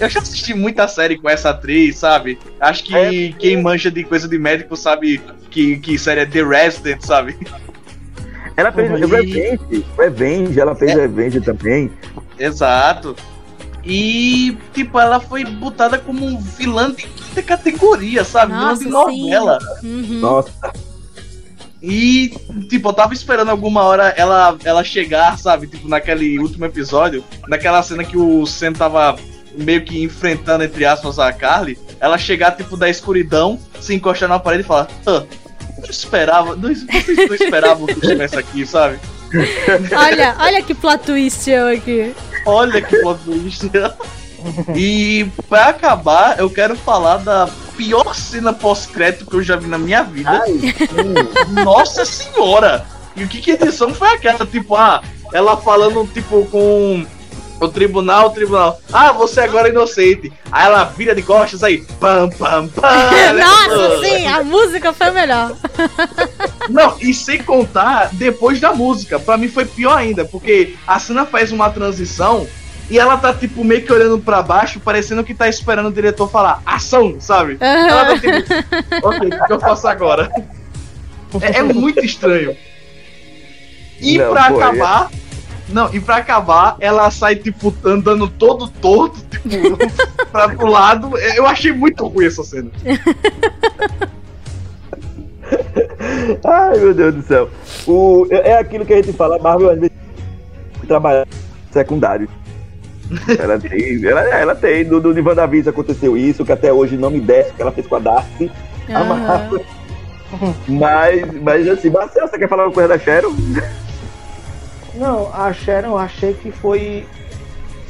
eu já assisti muita série com essa atriz, sabe? Acho que É. quem manja de coisa de médico sabe que, que série é The Resident, sabe? Ela fez Uhum. Revenge, Revenge, ela fez Revenge também. Exato. E, tipo, ela foi botada como um vilã de quinta categoria, sabe? vilã Nossa, de novela. Uhum. Nossa, E, tipo, eu tava esperando alguma hora ela, ela chegar, sabe? Tipo, naquele último episódio, naquela cena que o Sam tava meio que enfrentando, entre aspas, a Carly, ela chegar, tipo, da escuridão, se encostar na parede e falar, ah, eu esperava, não, vocês não esperavam que eu estivesse aqui, sabe? Olha, olha que plot twist eu aqui. Olha que plot twist. E pra acabar, eu quero falar da pior cena pós-crédito que eu já vi na minha vida. ai. [LAUGHS] Nossa senhora! E o que que edição foi aquela? Tipo, ah, ela falando, tipo, com o tribunal, o tribunal. Ah, você agora é inocente. Aí ela vira de costas aí. Pam, pam, pam. [LAUGHS] Nossa, sim, a música foi melhor. [LAUGHS] Não, e sem contar depois da música. Pra mim foi pior ainda, porque a cena faz uma transição e ela tá, tipo, meio que olhando pra baixo, parecendo que tá esperando o diretor falar ação, sabe? Ela tá tipo, [LAUGHS] ok, o que eu faço agora? É, é muito estranho. E Não, pra pô, acabar. Não, e pra acabar, ela sai, tipo, andando todo torto, tipo, [LAUGHS] pra pro lado. Eu achei muito ruim essa cena. [LAUGHS] Ai, meu Deus do céu. O, é é aquilo que a gente fala, Marvel às vezes trabalha secundário. Ela tem, ela, ela tem. No, no WandaVision aconteceu isso, que até hoje não me desce o que ela fez com a Darcy. A Aham. Marvel. Mas, mas assim, Marcelo, você quer falar uma coisa da Sharon? Não, a Sharon eu achei que foi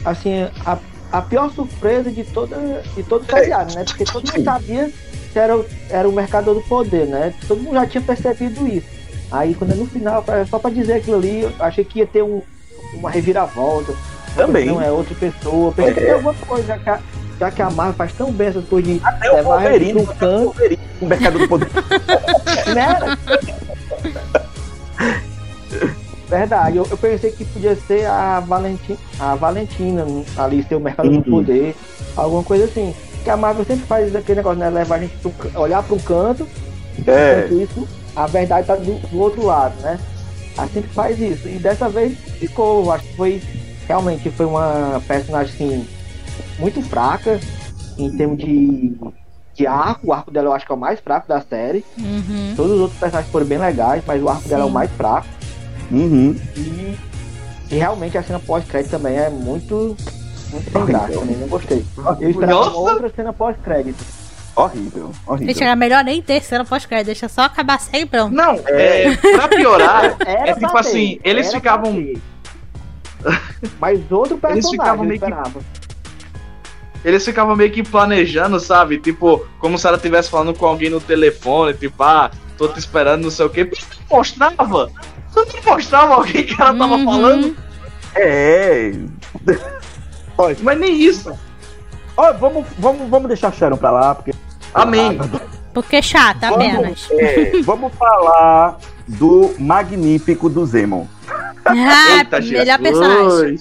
assim, a, a pior surpresa de toda de todo o seriado, né? Porque todo mundo sabia que era, o- era o mercador do poder, né? Todo mundo já tinha percebido isso. Aí quando é no final, só pra dizer aquilo ali, eu achei que ia ter um, uma reviravolta. Também. Não é outra pessoa. Pensei que É. tem alguma coisa, já que, a, já que a Marvel faz tão bem essas coisas de Até o levar gente Wolverine, um canto, Wolverine, o mercado do poder. [LAUGHS] né? [LAUGHS] Verdade, eu, eu pensei que podia ser a, Valentina, a Valentina ali, ser o mercado Uhum. do poder, alguma coisa assim. Que a Marvel sempre faz aquele negócio, né? Levar a gente ca- olhar para um canto, É. enquanto isso, a verdade tá do, do outro lado, né? Ela sempre faz isso. E dessa vez ficou, acho que foi realmente foi uma personagem assim, muito fraca em termos de, de arco. O arco dela eu acho que é o mais fraco da série. Uhum. Todos os outros personagens foram bem legais, mas o arco dela é o Sim. mais fraco. Uhum. E, e realmente a cena pós-crédito também é muito, muito sem graça, também não gostei. Eu esperava Nossa! uma outra cena pós-crédito. Horrível, horrível. Gente, era melhor nem ter cena pós-crédito, deixa só acabar e pronto. Não, é, pra piorar, [LAUGHS] Era é tipo assim, ter, eles ficavam. Mas outro personagem ficavam eu meio que- esperava. Eles ficavam meio que planejando, sabe? Tipo, como se ela estivesse falando com alguém no telefone, tipo, ah, tô te esperando, não sei o quê. Mas mostrava! Não mostrava alguém que ela tava Uhum. falando, É. [LAUGHS] mas nem isso. Ó, vamos, vamos, vamos deixar Sharon pra lá, porque. Amém. Porque é chata apenas. Vamos, é, vamos falar do magnífico do Zemon. Ah, Eita, melhor Jesus. personagem.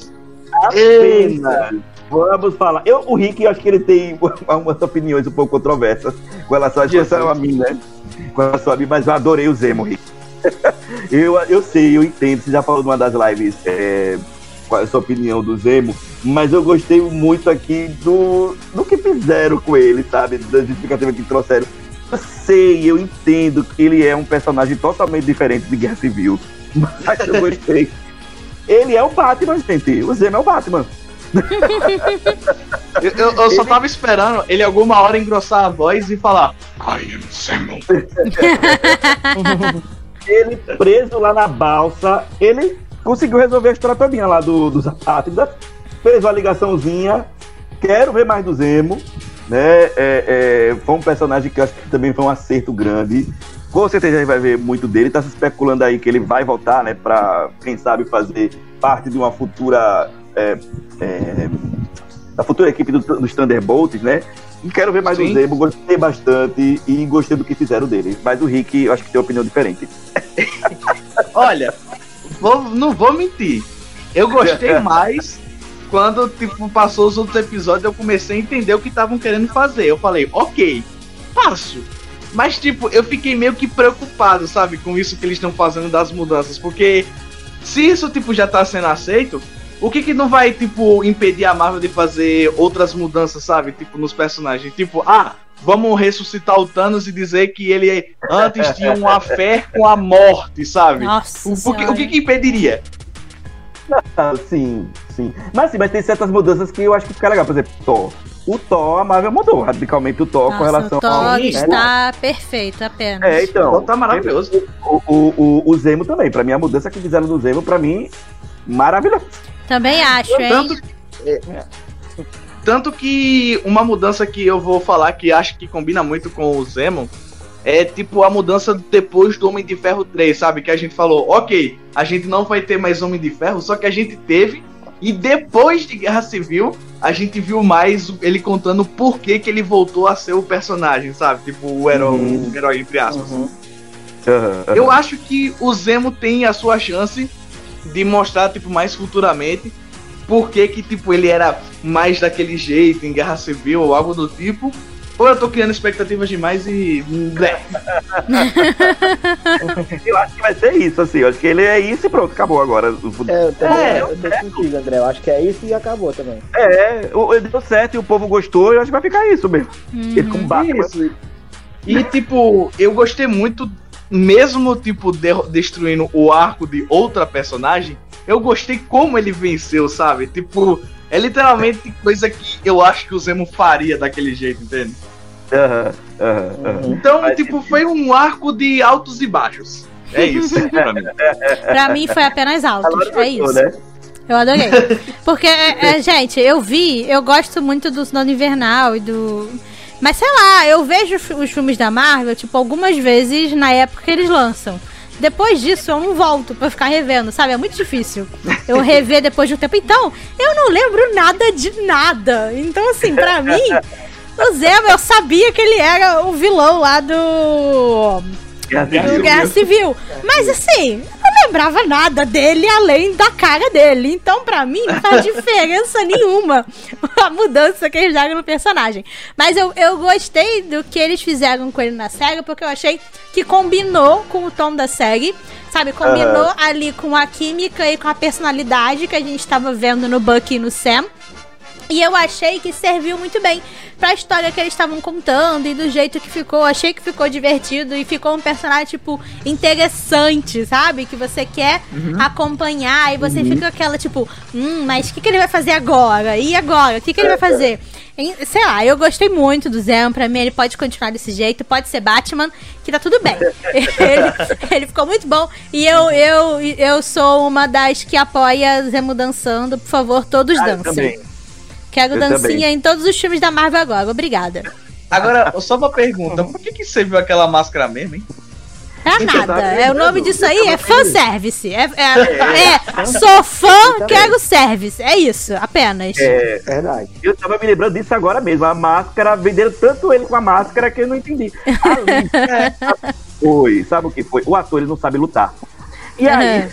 Eita. Apenas. Vamos falar. Eu, o Rick, eu acho que ele tem umas opiniões um pouco controversas com relação a, a mim, né? Com relação a mim, mas eu adorei o Zemo, Rick. [LAUGHS] eu, eu sei, eu entendo. Você já falou numa das lives é, qual é a sua opinião do Zemo, mas eu gostei muito aqui do, do que fizeram com ele, sabe? Da justificativa que trouxeram. Eu sei, eu entendo que ele é um personagem totalmente diferente de Guerra Civil, [LAUGHS] mas eu gostei. Ele é o Batman, gente. O Zemo é o Batman. [LAUGHS] Eu, eu- eu só tava esperando ele alguma hora engrossar a voz e falar I am Samuel. [LAUGHS] ele preso lá na balsa, ele conseguiu resolver a história todinha lá do, dos apátridas, fez uma ligaçãozinha, quero ver mais do Zemo, né? É, é, foi um personagem que eu acho que também foi um acerto grande. Com certeza a gente vai ver muito dele, tá se especulando aí que ele vai voltar, né, pra, quem sabe, fazer parte de uma futura. É, é, da futura equipe do- dos Thunderbolts, né? E quero ver mais Sim. do Zemo, gostei bastante e gostei do que fizeram dele. Mas o Rick, eu acho que tem uma opinião diferente. [LAUGHS] Olha, vou- não vou mentir. Eu gostei [LAUGHS] mais quando tipo, passou os outros episódios eu comecei a entender o que estavam querendo fazer. Eu falei, ok, passo. Mas, tipo, eu fiquei meio que preocupado, sabe, com isso que eles estão fazendo das mudanças. Porque se isso, tipo, já tá sendo aceito, o que que não vai, tipo, impedir a Marvel de fazer outras mudanças, sabe? Tipo, nos personagens. Tipo, ah, vamos ressuscitar o Thanos e dizer que ele antes [LAUGHS] tinha uma fé com a morte, sabe? Nossa O, o que, o que que impediria? Ah, sim, sim. Mas sim, mas tem certas mudanças que eu acho que fica legal. Por exemplo, Thor. O Thor, a Marvel mudou radicalmente o Thor com Nossa, relação o Thor ao. está perfeito apenas. É, então. Tá maravilhoso. O, o, o, o Zemo também. Pra mim, a mudança que fizeram do Zemo, pra mim, maravilhoso. Também acho, hein? Tanto, é, tanto que uma mudança que eu vou falar que acho que combina muito com o Zemo é tipo a mudança depois do Homem de Ferro 3, sabe? Que a gente falou, ok, a gente não vai ter mais Homem de Ferro, só que a gente teve. E depois de Guerra Civil, a gente viu mais ele contando por que, que ele voltou a ser o personagem, sabe? Tipo, o herói, Uhum. o herói entre aspas. Uhum. Aham. Eu acho que o Zemo tem a sua chance de mostrar, tipo, mais futuramente por que que, tipo, ele era mais daquele jeito em Guerra Civil ou algo do tipo. Ou eu tô criando expectativas demais e... né, [LAUGHS] Eu acho que vai ser isso, assim. Eu acho que ele é isso e pronto, acabou agora. O- É, eu, também, É, eu tô contigo, André. Eu acho que é isso e acabou também. É, o- ele deu certo e o povo gostou, eu acho que vai ficar isso mesmo. Ele Uhum. como Batman. Isso. E, tipo, eu gostei muito, mesmo, tipo, de- destruindo o arco de outra personagem, eu gostei como ele venceu, sabe? Tipo, é literalmente coisa que eu acho que o Zemo faria daquele jeito, entende? Aham, aham, aham. Uhum. Então, Faz tipo, foi um arco de altos e baixos. É isso, [LAUGHS] pra mim. Pra mim foi apenas altos. Agora É isso. né? Eu adorei. [LAUGHS] Porque, é, é, gente, eu vi, eu gosto muito do Sono Invernal e do. Mas sei lá, eu vejo os fi- os filmes da Marvel, tipo, algumas vezes na época que eles lançam. Depois disso, eu não volto pra ficar revendo, sabe? É muito difícil eu rever depois de um tempo. Então, eu não lembro nada de nada. Então, assim, pra mim, o Zemo, eu sabia que ele era o vilão lá do. Guerra Civil. Guerra Civil. Mas assim, lembrava nada dele além da cara dele. Então, pra mim, não faz [LAUGHS] diferença nenhuma a mudança que eles deram no personagem. Mas eu, eu gostei do que eles fizeram com ele na série, porque eu achei que combinou com o tom da série. Sabe, combinou Aham. ali com a química e com a personalidade que a gente tava vendo no Bucky e no Sam. E eu achei que serviu muito bem pra história que eles estavam contando e do jeito que ficou. Achei que ficou divertido e ficou um personagem, tipo, interessante, sabe? Que você quer acompanhar e você fica aquela, tipo, hum, mas o que, que ele vai fazer agora? E agora? O que, que ele vai fazer? Sei lá, eu gostei muito do Zé. Pra mim, ele pode continuar desse jeito, pode ser Batman, que tá tudo bem. [LAUGHS] ele, ele ficou muito bom. E eu, eu, eu sou uma das que apoia Zemo dançando. Por favor, todos Ah, dancem. Quero Eu dancinha também. em todos os filmes da Marvel agora. Obrigada. Agora, só uma pergunta: por que, que você viu aquela máscara mesmo, hein? É Sim, nada. É o nome disso aí é fanservice. É, é, é, sou fã, quero service. É isso, apenas. É, Verdade. eu tava me lembrando disso agora mesmo. A máscara, venderam tanto ele com a máscara que eu não entendi. [LAUGHS] Ali, é, foi, sabe o que foi? O ator ele não sabe lutar. E aí.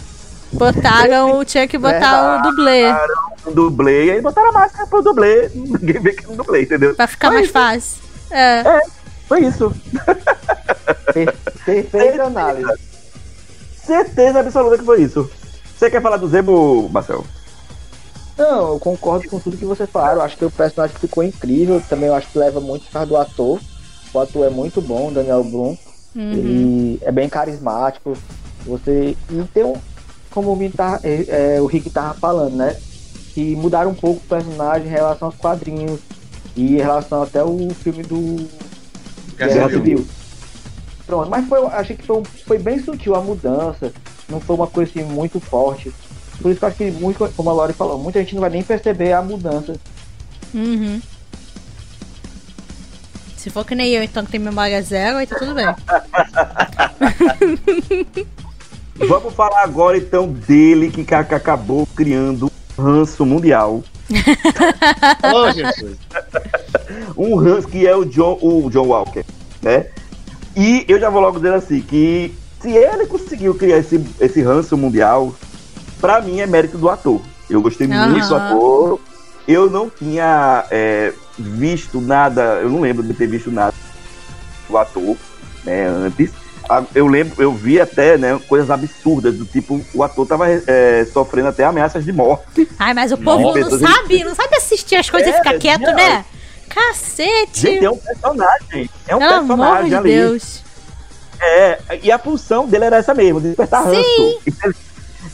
Botaram, tinha que botar o dublê. botaram um dublê, e aí botaram a máscara pro dublê. Ninguém vê que é um dublê, entendeu? Pra ficar mais fácil. É. Foi isso. Per- Perfeita análise. Certeza absoluta que foi isso. Você quer falar do Zemo, Marcel? Não, eu concordo com tudo que vocês falaram. Eu acho que o personagem ficou incrível. Também eu acho que leva muito por causa do ator. O ator é muito bom, o Daniel Blum. Uhum. Ele é bem carismático. Você. E tem um. Como o, Vini tá, é, é, o Rick tava falando, né? Que mudaram um pouco o personagem em relação aos quadrinhos. E em relação até o filme do Guerra Civil. Pronto, mas foi, achei que foi, foi bem sutil a mudança. Não foi uma coisa assim muito forte. Por isso que eu acho que, muito, como a Lori falou, muita gente não vai nem perceber a mudança. Uhum. Se for que nem eu, então, que tem memória zero, aí tá tudo bem. [LAUGHS] Vamos falar agora então dele que ca- que acabou criando um ranço mundial. [LAUGHS] Jesus. [LAUGHS] Um ranço que é o John, o John Walker, né? E eu já vou logo dizer assim, que se ele conseguiu criar esse, esse ranço mundial, pra mim é mérito do ator. Eu gostei Aham. muito do ator. Eu não tinha é, visto nada, eu não lembro de ter visto nada do ator, né, antes. Eu lembro, eu vi até, né, coisas absurdas, do tipo, o ator tava é, sofrendo até ameaças de morte. Ai, mas o povo não pessoas- sabe, não sabe assistir as coisas e É, ficar quieto, não. né? Cacete! Gente, é um personagem. É um Pelo amor personagem de ali. Deus. É, e a função dele era essa mesmo, despertar ranço. E [LAUGHS] ele,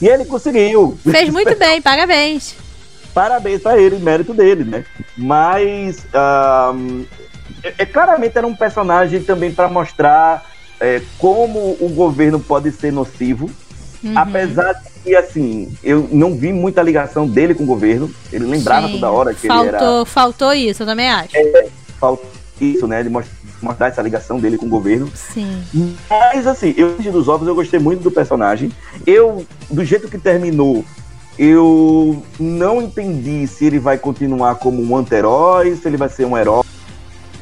e ele conseguiu. Fez muito [LAUGHS] bem, parabéns. Parabéns pra ele, mérito dele, né? Mas ahn, é, é, claramente era um personagem também para mostrar é, como o governo pode ser nocivo. Uhum. Apesar de que, assim, eu não vi muita ligação dele com o governo. Ele lembrava Sim, toda hora que faltou, ele era. Faltou isso, eu também acho. Falta isso, né? De mos- mostrar essa ligação dele com o governo. Sim. Mas assim, eu dos Ovos eu gostei muito do personagem. Eu, do jeito que terminou, eu não entendi se ele vai continuar como um anti-herói, se ele vai ser um herói,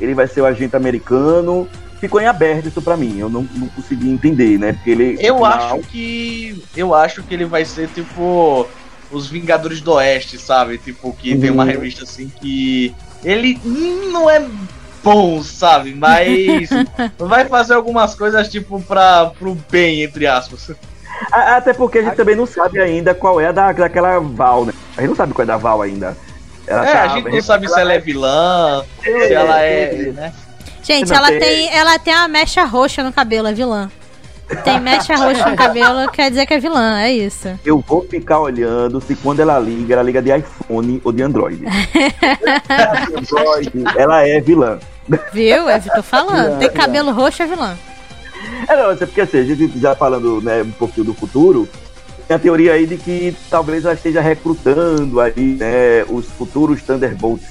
ele vai ser o agente americano. Ficou em aberto isso pra mim. Eu não, não consegui entender, né? Porque ele. Eu no acho que. Eu acho que ele vai ser tipo. Os Vingadores do Oeste, sabe? Tipo, que tem uma Uhum. revista assim que. Ele não é bom, sabe? Mas [LAUGHS] vai fazer algumas coisas, tipo, pra, pro bem, entre aspas. Até porque a gente também não sabe ainda qual é a da, daquela Val, né? A gente não sabe qual é da Val ainda. Ela É, tá- a gente não sabe se ela é vilã, se ela é. Né? Gente, Não ela tem- tem, ela tem uma mecha roxa no cabelo, é vilã. Tem mecha roxa no cabelo, quer dizer que é vilã, é isso. Eu vou ficar olhando se quando ela liga, ela liga de iPhone ou de Android. [LAUGHS] Android, ela é vilã. Viu? É o que eu tô falando. Tem cabelo roxo, é vilã. É, não, é porque assim, a gente já falando né, um pouquinho do futuro, tem a teoria aí de que talvez ela esteja recrutando aí, né, os futuros Thunderbolts,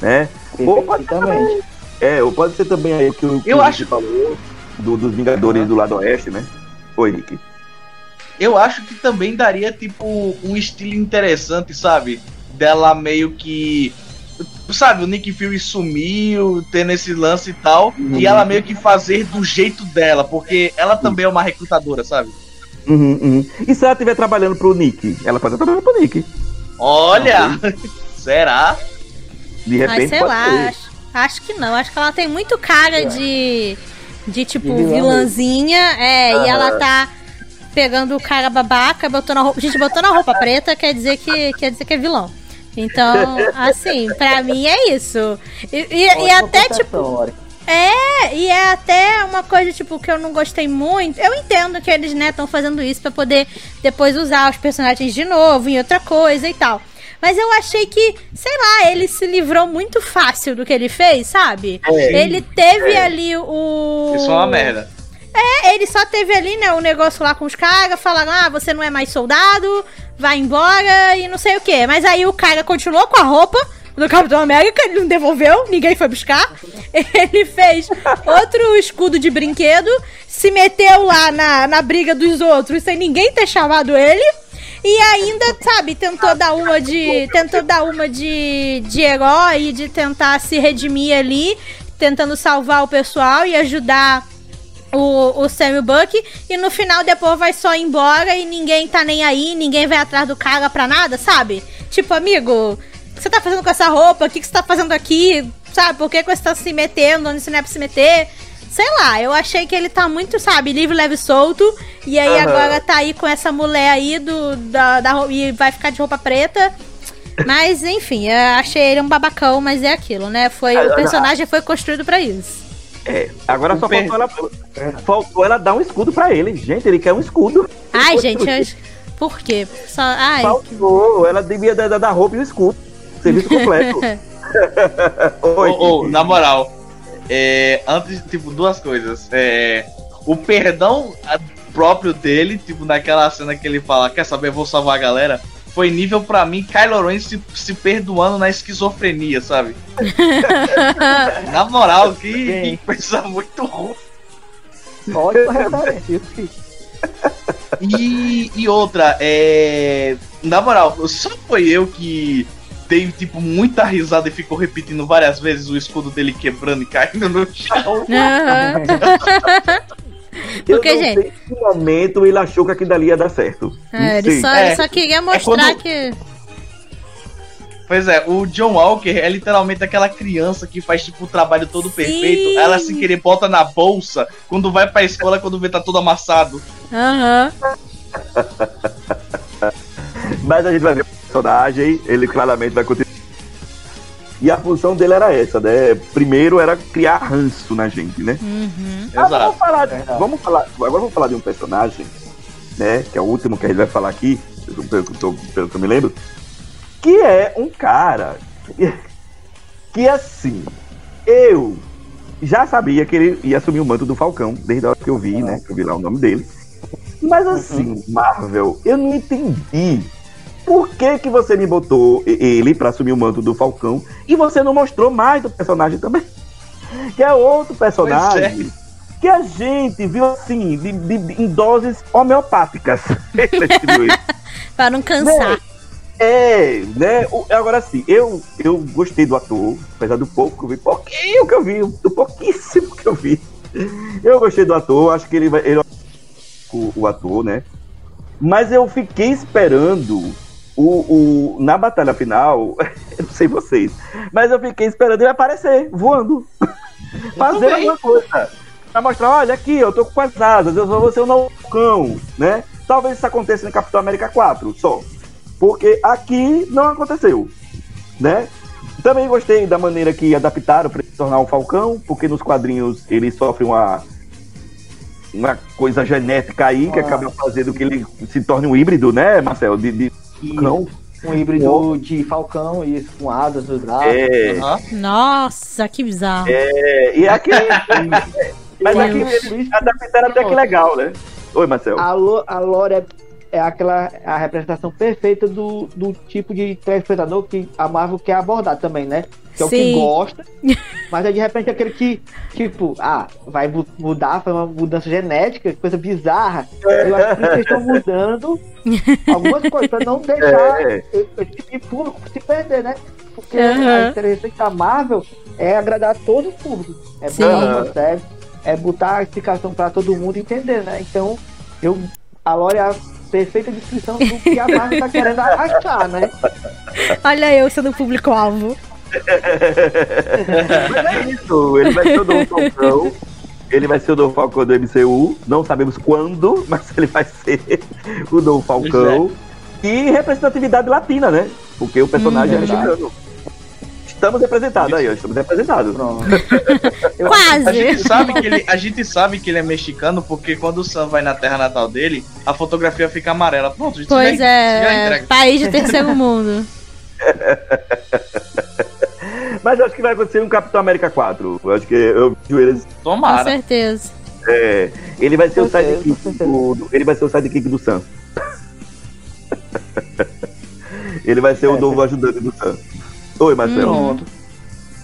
né? Ou pode também. É, ou pode ser também aí o que o que Eu o acho- falou do- dos Vingadores do lado oeste, né? Oi, Rick. Eu acho que também daria, tipo, um estilo interessante, sabe? Dela meio que. Sabe, o Nick Fury sumiu, tendo esse lance e tal, Uhum. e ela meio que fazer do jeito dela, porque ela também é uma recrutadora, sabe? Uhum, uhum. E se ela estiver trabalhando pro Nick? Ela pode estar trabalhando pro Nick. Olha! [LAUGHS] Será? De repente sei pode lá, ser. acho, acho que não. Acho que ela tem muito cara de. De tipo, De vilã vilãzinha. É, e Aham. ela tá pegando o cara babaca, botando a roupa. Gente, botando a roupa preta quer dizer que, quer dizer que é vilão. Então, [LAUGHS] assim, pra mim é isso. E, e- e até, tipo, é, e é até uma coisa, tipo, que eu não gostei muito. Eu entendo que eles, né, estão fazendo isso pra poder depois usar os personagens de novo em outra coisa e tal. Mas eu achei que, sei lá, ele se livrou muito fácil do que ele fez, sabe? É. ele teve É. ali o. Isso é uma merda. É, ele só teve ali, né, o negócio lá com os caras, falaram, ah, você não é mais soldado, vai embora e não sei o que. Mas aí o cara continuou com a roupa do Capitão América, ele não devolveu, ninguém foi buscar. [LAUGHS] Ele fez outro escudo de brinquedo, se meteu lá na, na briga dos outros sem ninguém ter chamado ele. E ainda, sabe, tentou dar uma de. Tentou dar uma de, de herói, de tentar se redimir ali, tentando salvar o pessoal e ajudar o, o Sam Buck. E no final depois vai só embora e ninguém tá nem aí, ninguém vai atrás do cara pra nada, sabe? Tipo, amigo, o que você tá fazendo com essa roupa? O que, que você tá fazendo aqui? Sabe, por que, que você tá se metendo onde você não é pra se meter? Sei lá, eu achei que ele tá muito, sabe, livre, leve e solto. E aí Aham. agora tá aí com essa mulher aí do, da, da, e vai ficar de roupa preta. Mas, enfim, eu achei ele um babacão, mas é aquilo, né? Foi, o personagem foi construído pra isso. É, agora só faltou ela, faltou ela dar um escudo pra ele. Gente, ele quer um escudo. Ai, gente, eu... por quê? Só... Ai, Faltou, ela devia dar, dar roupa e um escudo. Serviço completo. [LAUGHS] [LAUGHS] Oi. Ô, ô, na moral, é, antes, tipo, duas coisas. É, o perdão próprio dele, tipo, naquela cena que ele fala, quer saber, vou salvar a galera, foi nível pra mim Kylo Ren se, se perdoando na esquizofrenia, sabe? [LAUGHS] na moral, que, que coisa muito ruim. Referência. sim. E, e outra, é. Na moral, só foi eu que dei, tipo, muita risada e ficou repetindo várias vezes o escudo dele quebrando e caindo no chão. [LAUGHS] Aham. Eu Porque, não gente- sei em que momento ele achou que aquilo dali ia dar certo. É, ele, só, É. ele só queria mostrar quando- que. Pois é, o John Walker é literalmente aquela criança que faz, tipo, o trabalho todo Sim. perfeito. Ela sem querer bota na bolsa quando vai pra escola, quando vê tá todo amassado. Aham. [LAUGHS] Mas a gente vai ver o personagem, ele claramente vai continuar. E a função dele era essa, né? Primeiro era criar ranço na gente, né? Uhum. Ah, vamos falar, de- vamos falar, agora vamos falar de um personagem, né? Que é o último que a gente vai falar aqui, pelo, pelo, que eu pelo que eu me lembro, que é um cara que, [LAUGHS] que assim, eu já sabia que ele ia assumir o manto do Falcão, desde a hora que eu vi, né? Que eu vi lá o nome dele. Mas assim, Marvel, eu não entendi. Por que, que você me botou ele pra assumir o manto do Falcão e você não mostrou mais do personagem também? Que é outro personagem que a gente viu assim, de, de- em doses homeopáticas. [LAUGHS] [LAUGHS] Pra não cansar. É, né? O- agora sim, eu, eu gostei do ator, apesar do pouco que eu vi, pouquinho que eu vi, do pouquíssimo que eu vi. Eu gostei do ator, acho que ele vai. Ele, é o, o ator, né? Mas eu fiquei esperando o, o, na batalha final, [LAUGHS] eu não sei vocês, mas eu fiquei esperando ele aparecer voando. Fazer também. alguma coisa. Pra mostrar, olha aqui, eu tô com as asas, eu só vou ser um nocão, né? Talvez isso aconteça no Capitão América 4, só. Porque aqui não aconteceu, né? Também gostei da maneira que adaptaram para ele se tornar um falcão, porque nos quadrinhos ele sofre uma uma coisa genética aí que Ah. acaba fazendo que ele se torne um híbrido, né, Marcel? De, de E cão. um híbrido de falcão, isso, com asas dos braços. É, Aham. Nossa, que bizarro. é, e aqui. [LAUGHS] mas aqui eles adaptaram até que legal, né? Oi, Marcel. A, Lo, a Lore é, é aquela a representação perfeita do, do tipo de telespectador que a Marvel quer abordar também, né? Que é o que Sim. gosta, [LAUGHS] mas é de repente aquele que, tipo, ah, vai mu- mudar, foi uma mudança genética, coisa bizarra. Eu acho que eles estão mudando algumas coisas pra não deixar É. esse tipo de público se perder, né? Porque Aham. a interessante da Marvel é agradar todo o público. É Sim. botar série, é botar a explicação pra todo mundo entender, né? Então, eu a Lore é perfeita descrição do que a Marvel tá querendo achar, né? Olha eu sendo público-alvo. Mas é isso, ele vai ser o Dom Falcão. Ele vai ser o Dom Falcão do MCU. Não sabemos quando, mas ele vai ser o Dom Falcão. E representatividade latina, né? Porque o personagem Hum, é mexicano. Estamos representados aí. Estamos representados. Pronto. [LAUGHS] A Quase. gente, sabe que ele, a gente sabe que ele é mexicano porque quando o Sam vai na terra natal dele, a fotografia fica amarela. Pronto, a gente Pois já, já é, entrega. país de terceiro [LAUGHS] mundo. [LAUGHS] Mas eu acho que vai acontecer um Capitão América 4. Eu acho que eu vi eles. Com Tomara. certeza. é, ele vai ser o Com certeza, sidekick com do, do- Ele vai ser o sidekick do Sam. ele vai ser o É, novo ajudante do Sam. Oi, Marcelo. Pronto.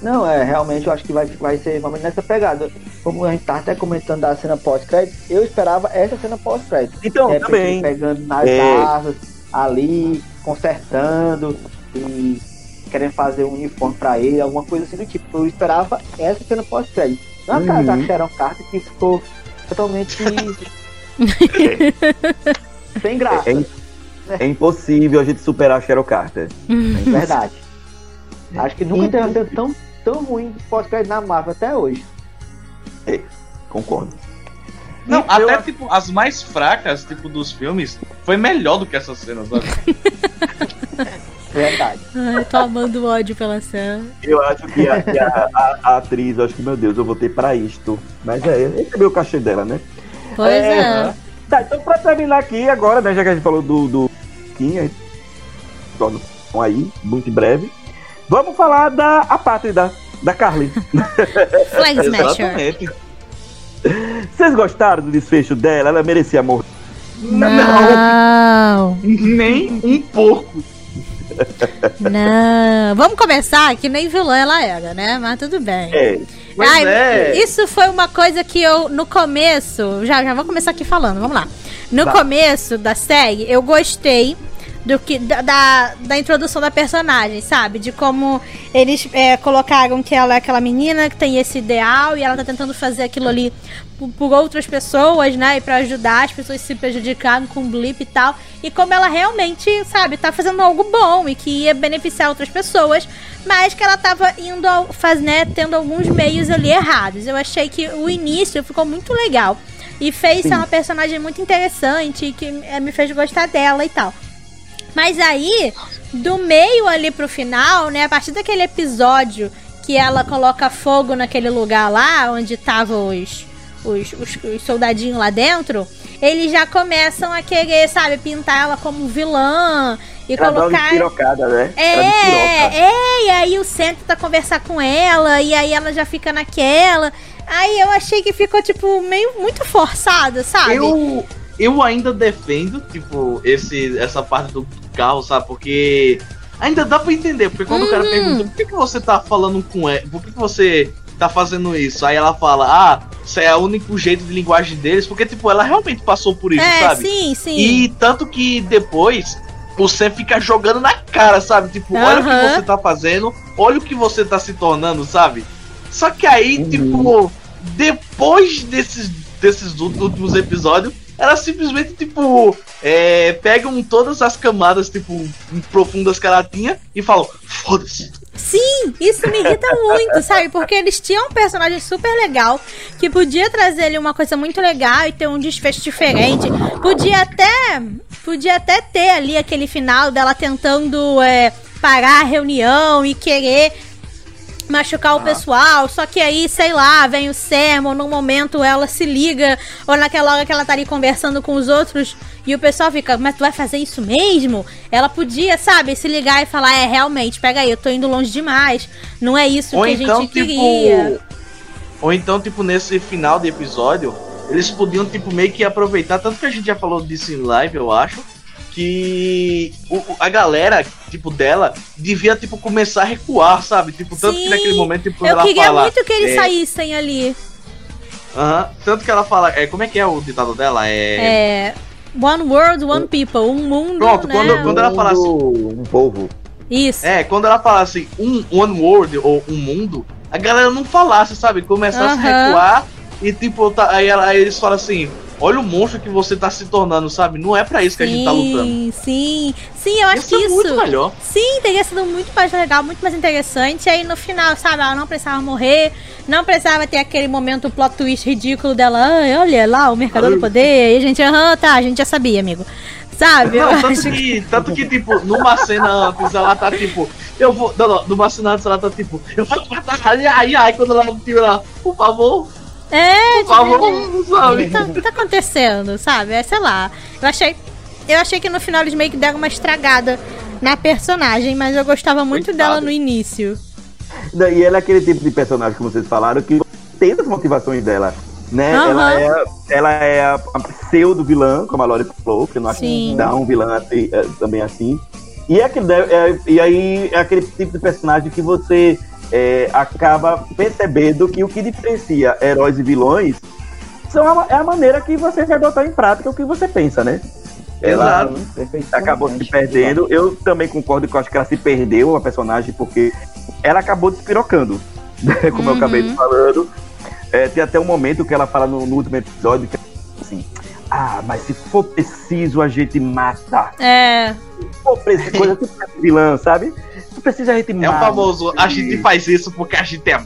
Não, é, realmente eu acho que vai, vai ser realmente nessa pegada. Como a gente tá até comentando da cena pós-crédito, eu esperava essa cena pós-crédito. Então, É, também. Pegando nas É. asas, ali, consertando e querendo fazer um uniforme pra ele, alguma coisa assim do tipo. Eu esperava essa cena pós-crédito. Não a cara Uhum. da Sharon Carter que ficou totalmente [LAUGHS] sem graça. É, é impossível a gente superar a Cheryl Carter. É verdade. Acho que nunca teve uma cena tão, tão ruim de pós-crédito na Marvel até hoje. Concordo. Não, Eu- até tipo, as mais fracas, tipo, dos filmes, foi melhor do que essa cena, sabe? [LAUGHS] Verdade. Ai, tô amando ódio pela cena. Eu acho que, a, a- a- a atriz, eu acho que, meu Deus, eu votei pra isto. Mas é, esse é o cachê dela, né? Pois É, é. Tá, então pra terminar aqui agora, né, já que a gente falou do, do Kim, a gente torna aí, muito em breve. Vamos falar da a pátria da, da Carly. [LAUGHS] Flag Smasher. Exatamente. Vocês gostaram do desfecho dela? Ela merecia morrer. Não, Nem um pouco. não. Vamos começar que nem vilã ela era, né? Mas tudo bem. É. Mas Ai, é. Isso foi uma coisa que eu, no começo, já, já vou começar aqui falando, vamos lá. No Tá. começo da série, eu gostei do que da, da, da introdução da personagem, sabe? De como eles é, colocaram que ela é aquela menina que tem esse ideal e ela tá tentando fazer aquilo ali por, por outras pessoas, né? E pra ajudar as pessoas se prejudicarem com blip e tal. E como ela realmente, sabe, tá fazendo algo bom e que ia beneficiar outras pessoas, mas que ela tava indo ao, faz, né, tendo alguns meios ali errados. Eu achei que o início ficou muito legal. E fez ser uma personagem muito interessante que eh, me fez gostar dela e tal. Mas aí, do meio ali pro final, né? A partir daquele episódio que ela coloca fogo naquele lugar lá, onde estavam os, os, os, os soldadinhos lá dentro, eles já começam a querer, sabe, pintar ela como vilã e Ela colocar. despirocada, né? É, é, e aí o centro tá conversar com ela, e aí ela já fica naquela. Aí eu achei que ficou, tipo, meio muito forçada, sabe? Eu, eu ainda defendo, tipo, esse, essa parte do carro, sabe? Porque ainda dá pra entender. Porque quando o cara Uhum. pergunta por que, que você tá falando com ela, por que, que você tá fazendo isso? Aí ela fala, ah, isso é o único jeito de linguagem deles, porque, tipo, ela realmente passou por isso, é, sabe? sim, sim. E tanto que depois Sam fica jogando na cara, sabe? Tipo, olha o que você tá fazendo, olha o que você tá se tornando, sabe? Só que aí, Uhum. tipo, depois desses, desses últimos episódios, ela simplesmente, tipo, é, pegam todas as camadas, tipo, profundas que ela tinha e falam, foda-se. Sim, isso me irrita muito, sabe? Porque eles tinham um personagem super legal que podia trazer ali uma coisa muito legal e ter um desfecho diferente. Podia até, podia até ter ali aquele final dela tentando é, parar a reunião e querer machucar o pessoal, só que aí, sei lá, vem o Sam, ou num momento ela se liga, ou naquela hora que ela tá ali conversando com os outros, e o pessoal fica, mas tu vai fazer isso mesmo? Ela podia, sabe, se ligar e falar, é, realmente, pega aí, eu tô indo longe demais, não é isso Ou que a então, gente queria. tipo. Ou então, tipo, nesse final de episódio, eles podiam, tipo, meio que aproveitar, tanto que a gente já falou disso em live, eu acho, que o- a galera, tipo, dela, devia, tipo, começar a recuar, sabe? Tipo, tanto que Sim, naquele momento, tipo, quando Eu ela queria fala. muito que eles é, saíssem ali. aham, tanto que ela fala. É, como é que é o ditado dela? É. É. One world, one people. Um mundo. Pronto, né? quando- quando ela fala assim- Um povo. Isso. É, quando ela fala assim, um one world ou um mundo, a galera não falasse, sabe? Começasse a Aham. recuar e tipo, tá- aí, ela- aí eles falam assim, olha o monstro que você tá se tornando, sabe? Não é para isso que a gente tá lutando. Sim, sim. Sim, eu acho que isso. muito melhor. Sim, teria sido muito mais legal, muito mais interessante. E aí no final, sabe, ela não precisava morrer, não precisava ter aquele momento plot twist ridículo dela. Ai, olha lá, o Mercador do Poder. E a gente, aham, tá, a gente já sabia, amigo. Sabe? Não, tanto que- que, tanto que, tipo, numa cena antes ela tá tipo, eu vou. Não, não, numa cena antes ela tá tipo, eu vou matar, ai, ai, ai, quando ela tira ela, por favor, É, por tipo, favor, o que sabe? tá, o que tá acontecendo, sabe? É, sei lá. Eu achei. Eu achei que no final eles meio que deram uma estragada na personagem, mas eu gostava muito Coitada. dela no início. E ela é aquele tipo de personagem que vocês falaram que tem as motivações dela. Né? Aham. Ela é, ela é a, a pseudo vilã, como a Lori falou, que eu não acho que dá um vilã assim, é, também assim. E, é aquele, é, e aí é aquele tipo de personagem que você é, acaba percebendo que o que diferencia heróis e vilões são a, é a maneira que você vai botar em prática o que você pensa, né? Ela, acabou se perdendo. Eu também concordo que eu acho que ela se perdeu, a personagem, porque ela acabou despirocando, né? como eu Uhum. acabei de falando. É, tem até um momento que ela fala no, no último episódio que assim. Ah, mas se for preciso, a gente mata. É. Se for preciso, coisa tipo vilã, sabe? Precisa, a gente É o famoso, a gente faz isso porque a gente é.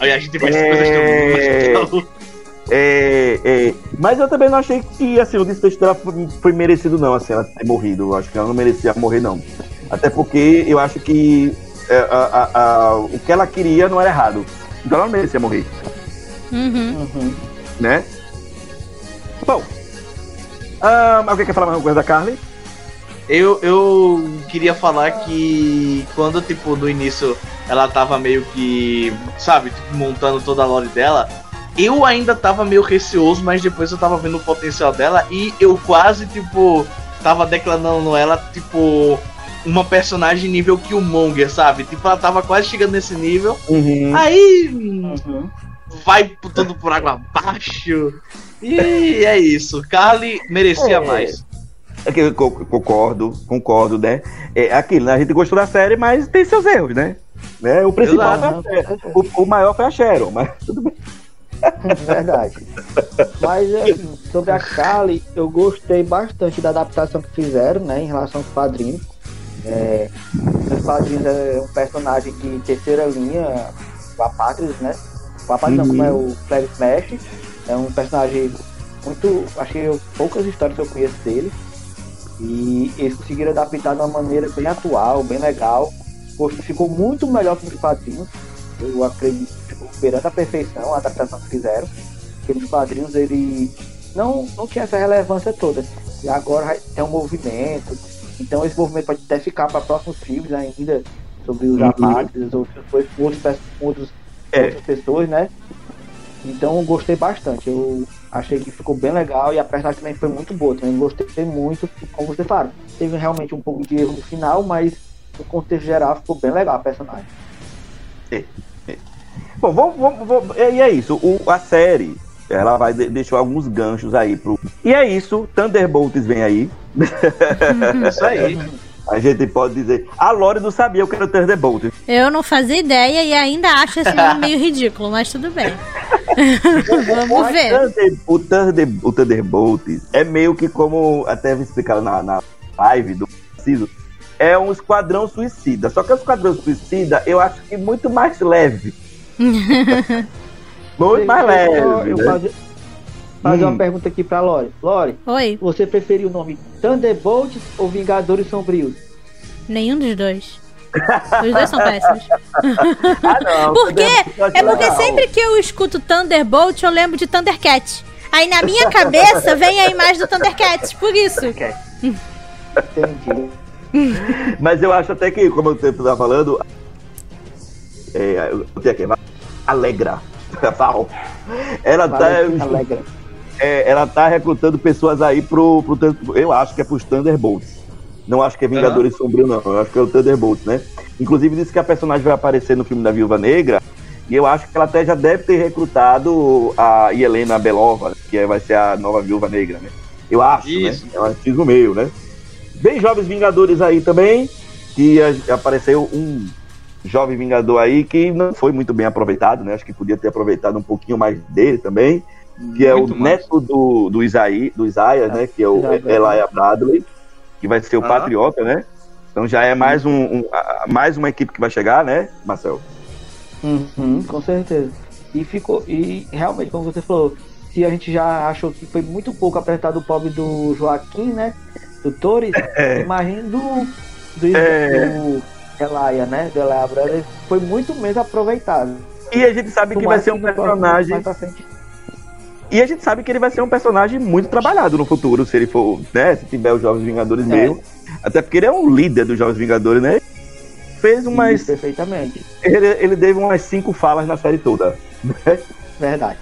Aí a gente faz É. coisas tão É, é, mas eu também não achei que assim, o desfecho dela foi, foi merecido, não, assim, ela ter morrido. Eu acho que ela não merecia morrer, não. Até porque eu acho que é, a- a- a- o que ela queria não era errado. Então ela não merecia morrer, Uhum. Uhum. né? Bom. ah, alguém quer falar mais alguma coisa da Carly? Eu, eu queria falar que quando, tipo, no início ela tava meio que, sabe, tipo, montando toda a lore dela, eu ainda tava meio receoso, mas depois eu tava vendo o potencial dela e eu quase, tipo, tava declarando ela, tipo, uma personagem nível Killmonger, sabe? Tipo, ela tava quase chegando nesse nível. Uhum. Aí hum, Uhum. vai tudo por água abaixo. E é isso. Carly merecia É. mais. É que concordo, concordo, né? É aquilo, né? A gente gostou da série, mas tem seus erros, né? né? O principal Exato. foi a. O, o maior foi a Sharon, mas tudo bem. Verdade. Mas assim, sobre a Kali, eu gostei bastante da adaptação que fizeram, né, em relação aos quadrinhos. É, nos quadrinhos é um personagem de terceira linha, o Apatris, né? O Apatris não, Uhum. como é o Flag Smash. É um personagem muito. Que eu, poucas histórias que eu conheço dele. E eles conseguiram adaptar de uma maneira bem atual, bem legal. Ficou muito melhor que nos quadrinhos. Eu acredito, tipo, beirando a perfeição a adaptação que fizeram. Porque nos quadrinhos ele não, não tinha essa relevância toda. E agora tem um movimento. Então esse movimento pode até ficar para próximos filmes ainda. Sobre os Uhum. apátridas, outros, outros, pe- outros, É. outras pessoas, né? Então eu gostei bastante. Eu achei que ficou bem legal e a personagem também foi muito boa. Também gostei muito. Como você fala, teve realmente um pouco de erro no final, mas no contexto geral ficou bem legal a personagem. Bom, vamos, vamos, vamos- e é isso. O, a série, ela vai de, deixou alguns ganchos aí pro. E é isso. Thunderbolts vem aí. [LAUGHS] Isso aí. [LAUGHS] A gente pode dizer. A Lore não sabia o que era o Thunderbolts. Eu não fazia ideia e ainda acho esse nome [LAUGHS] meio ridículo, mas tudo bem. [LAUGHS] [LAUGHS] Vamos ver. O, Thunder, o Thunderbolts é meio que como até explicaram na, na live do Preciso. É um esquadrão suicida. Só que o esquadrão suicida eu acho que muito mais leve. muito mais leve. Eu, eu né? Fazer Hum. uma pergunta aqui pra Lore. Lore, Oi, você preferiu o nome Thunderbolts ou Vingadores Sombrios? nenhum dos dois. Os dois são péssimos. Ah, não. [LAUGHS] Por quê? É porque sempre que eu escuto Thunderbolt, eu lembro de Thundercat. Aí na minha cabeça vem a imagem do Thundercat, por isso. Entendi. Mas eu acho até que, como eu sempre estava falando, é, eu tenho aqui, Alegra. [LAUGHS] Val. Ela tá, Alegra. É, ela tá recrutando pessoas aí pro, pro. Eu acho que é pros Thunderbolts. Não acho que é Vingadores Sombrio, não. Eu acho que é o Thunderbolts, né? Inclusive disse que a personagem vai aparecer no filme da Viúva Negra. E eu acho que ela até já deve ter recrutado a Helena Belova, que é- vai ser a nova Viúva Negra, né? Eu acho, Isso. né? É um artigo meio, né? Bem Jovens Vingadores aí também, que apareceu um jovem Vingador aí que não foi muito bem aproveitado, né? Acho que podia ter aproveitado um pouquinho mais dele também. Que é o Muito massa. neto do, do, Isaí, do Isaiah, né? Que é o Elijah Bradley, que vai ser o Ah. Patriota, né? Então já é mais, um, um- a- mais uma equipe que vai chegar, né, Marcel? Uhum, com certeza. E ficou. E realmente, como você falou, se a gente já achou que foi muito pouco apertado o pobre do Joaquim, né? Do Torres, [LAUGHS] imagina do. Do, É. do Elia, né? Do Elia Brothers, foi muito menos aproveitado. E a gente sabe que vai ser um personagem. E a gente sabe que ele vai ser um personagem muito trabalhado no futuro, se ele for, né? Se tiver os Jovens Vingadores É. mesmo. Até porque ele é um líder dos Jovens Vingadores, né? Fez umas. Perfeitamente. Ele, ele teve umas cinco falas na série toda. né? Verdade.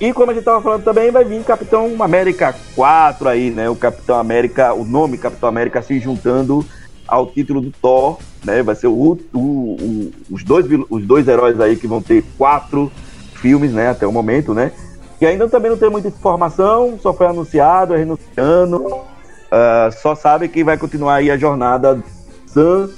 E como a gente tava falando também, vai vir Capitão América 4 aí, né? O Capitão América, o nome Capitão América se juntando ao título do Thor, né? Vai ser o, o- o- os, dois, os dois heróis aí que vão ter quatro filmes, né? Até o momento, né? E ainda também não tem muita informação, só foi anunciado, é renunciando. Ah, só sabe que vai continuar aí a jornada Sam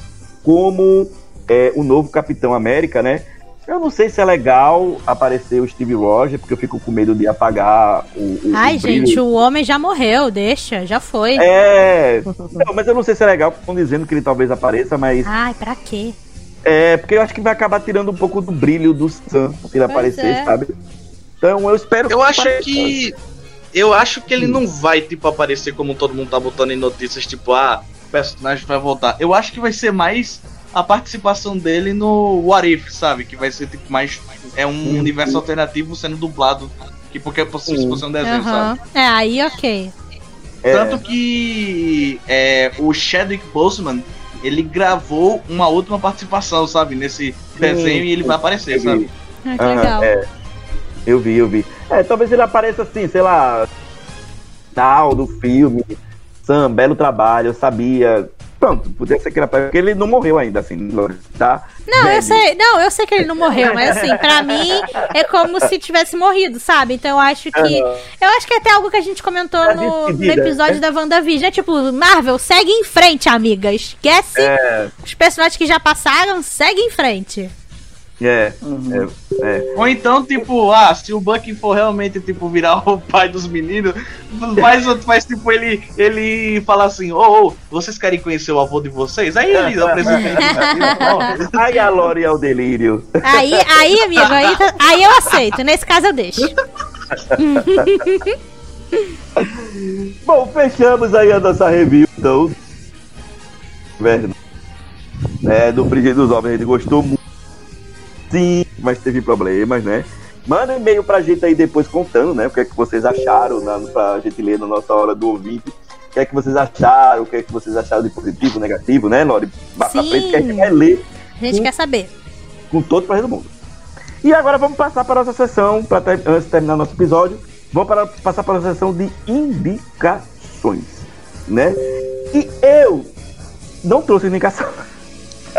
como é, o novo Capitão América, né? Eu não sei se é legal aparecer o Steve Rogers, porque eu fico com medo de apagar o. o Ai, o gente, o homem já morreu, deixa, já foi. É. Não, mas eu não sei se é legal, porque estão dizendo que ele talvez apareça, mas. Ai, pra quê? É, porque eu acho que vai acabar tirando um pouco do brilho do Sam se ele Pois aparecer, é. sabe? Então eu espero Eu acho apareça. que. Eu acho que ele não vai, tipo, aparecer como todo mundo tá botando em notícias, tipo, ah, o personagem vai voltar. Eu acho que vai ser mais a participação dele no What If, sabe? Que vai ser, tipo, mais. É um Uhum. universo alternativo sendo dublado. Que porque é possível se fosse um desenho, Aham. sabe? É, aí ok. É, Tanto que é, o Chadwick Boseman, ele gravou uma última participação, sabe? Nesse desenho e ele vai aparecer, sabe? Ah, que legal. é. Eu vi, eu vi. É, talvez ele apareça assim, sei lá, tal do filme. Sam, belo trabalho, eu sabia. Pronto, podia ser que ele apareça, porque ele não morreu ainda, assim, tá? Não, eu Velho. sei, não, eu sei que ele não morreu, mas assim, pra [LAUGHS] mim é como se tivesse morrido, sabe? Então eu acho que. Eu acho que é até algo que a gente comentou Tá no, no despedida, episódio né? da WandaVision. É tipo, Marvel, segue em frente, amiga. Esquece É, os personagens que já passaram, segue em frente. É, Uhum. é, é. Ou então, tipo, ah, se o Bucky for realmente, tipo, virar o pai dos meninos, faz, faz tipo, ele, ele fala assim, ô, ô, vocês querem conhecer o avô de vocês? Aí ele [LAUGHS] apresenta ele. Ai, a Lore é o delírio. Aí, aí, amigo, aí, aí eu aceito. Nesse caso eu deixo. [LAUGHS] Bom, fechamos aí a nossa review, então. Verdade. É, do Frigir dos Homens, a gente gostou muito. Sim, mas teve problemas, né? Manda um e-mail pra gente aí depois contando, né? O que é que vocês acharam, na, pra gente ler na nossa hora do ouvinte. O que é que vocês acharam, o que é que vocês acharam de positivo, negativo, né, Lore? Sim. frente que a gente vai ler A gente quer saber. com todo o prazer do mundo. E agora vamos passar para a nossa sessão, pra ter- antes de terminar nosso episódio, vamos para, passar para a sessão de indicações, né? E eu não trouxe indicação.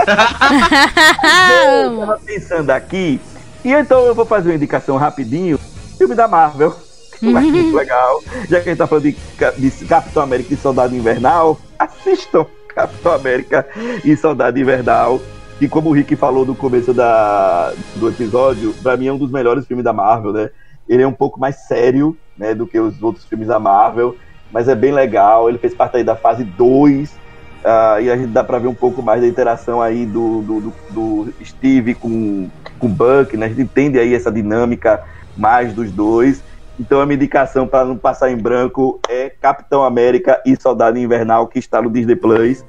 [LAUGHS] eu tava pensando aqui, e então eu vou fazer uma indicação rapidinho, filme da Marvel, acho muito legal, já que a gente tá falando de, de Capitão América e Soldado Invernal, assistam [LAUGHS] Capitão América e Soldado Invernal, e como o Rick falou no começo da, do episódio, pra mim é um dos melhores filmes da Marvel, né? Ele é um pouco mais sério, né, do que os outros filmes da Marvel, mas é bem legal. Ele fez parte aí da fase 2, ah, e a gente dá pra ver um pouco mais da interação aí do, do, do- do Steve com com o Buck, né? A gente entende aí essa dinâmica mais dos dois. Então a minha indicação para não passar em branco é Capitão América e Soldado Invernal, que está no Disney Plus,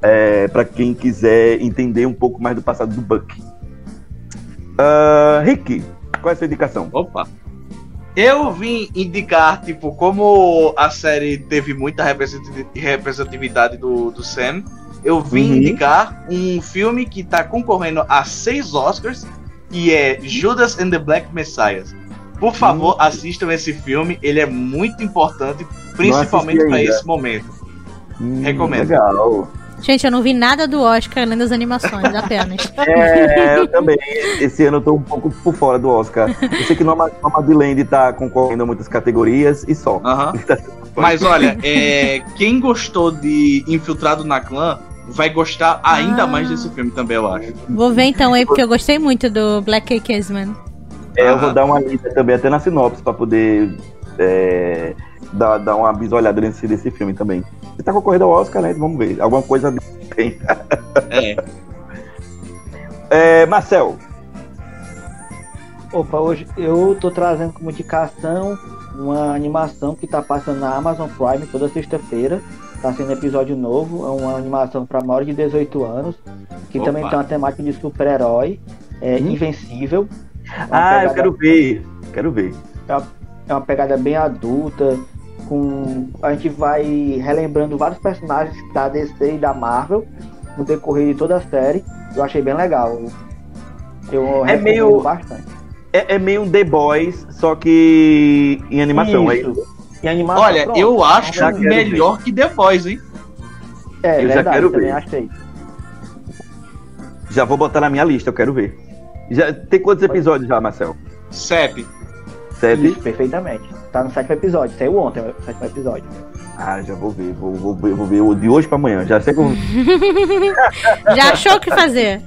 é, para quem quiser entender um pouco mais do passado do Buck. Ah, Rick, qual é a sua indicação? Opa. Eu vim indicar, tipo, como a série teve muita representati- representatividade do, do Sam, eu vim Uhum. indicar um filme que tá concorrendo a seis Oscars, que é Judas and the Black Messiah. Por favor, Hum. assistam esse filme, ele é muito importante, principalmente para esse momento. Hum, Recomendo. Legal. Gente, eu não vi nada do Oscar além das animações, apenas. [LAUGHS] É, eu também. Esse ano eu tô um pouco por fora do Oscar. Eu sei que Noma- Nomadland tá concorrendo a muitas categorias e só. Aham. [LAUGHS] Mas olha, é, quem gostou de Infiltrado na Clã vai gostar ainda Ah. mais desse filme também, eu acho. Vou ver então aí, porque eu gostei muito do Black K. Kingsman. É, eu vou dar uma lista também, até na sinopse, pra poder é, dar, dar uma bisolhada nesse desse filme também. Você tá concorrendo ao Oscar, né? Vamos ver. Alguma coisa tem. É. [LAUGHS] É, Marcel, Opa, hoje eu tô trazendo como indicação uma animação que tá passando na Amazon Prime toda sexta-feira. Tá sendo episódio novo, é uma animação para maiores de 18 anos, que Opa. também tem uma temática de super-herói, é, Hum? Invencível. Ah, eu pegada- quero ver. Quero ver. É uma pegada bem adulta, com a gente vai relembrando vários personagens da DC e da Marvel no decorrer de toda a série. Eu achei bem legal. Eu É meio- bastante. É, é meio um The Boys, só que em animação. É, Isso. E animação, Olha, pronto. eu acho Já quero melhor que The Boys, hein? É, eu já verdade, quero também ver. achei. já vou botar na minha lista, eu quero ver. Já, tem quantos episódios já, Marcel? Sete. Sete? Isso, perfeitamente. Tá no sétimo episódio. Saiu ontem o sétimo episódio. Ah, já vou ver. Vou, vou, ver- vou ver o de hoje pra amanhã. Já sei como. [LAUGHS] Já achou o que fazer?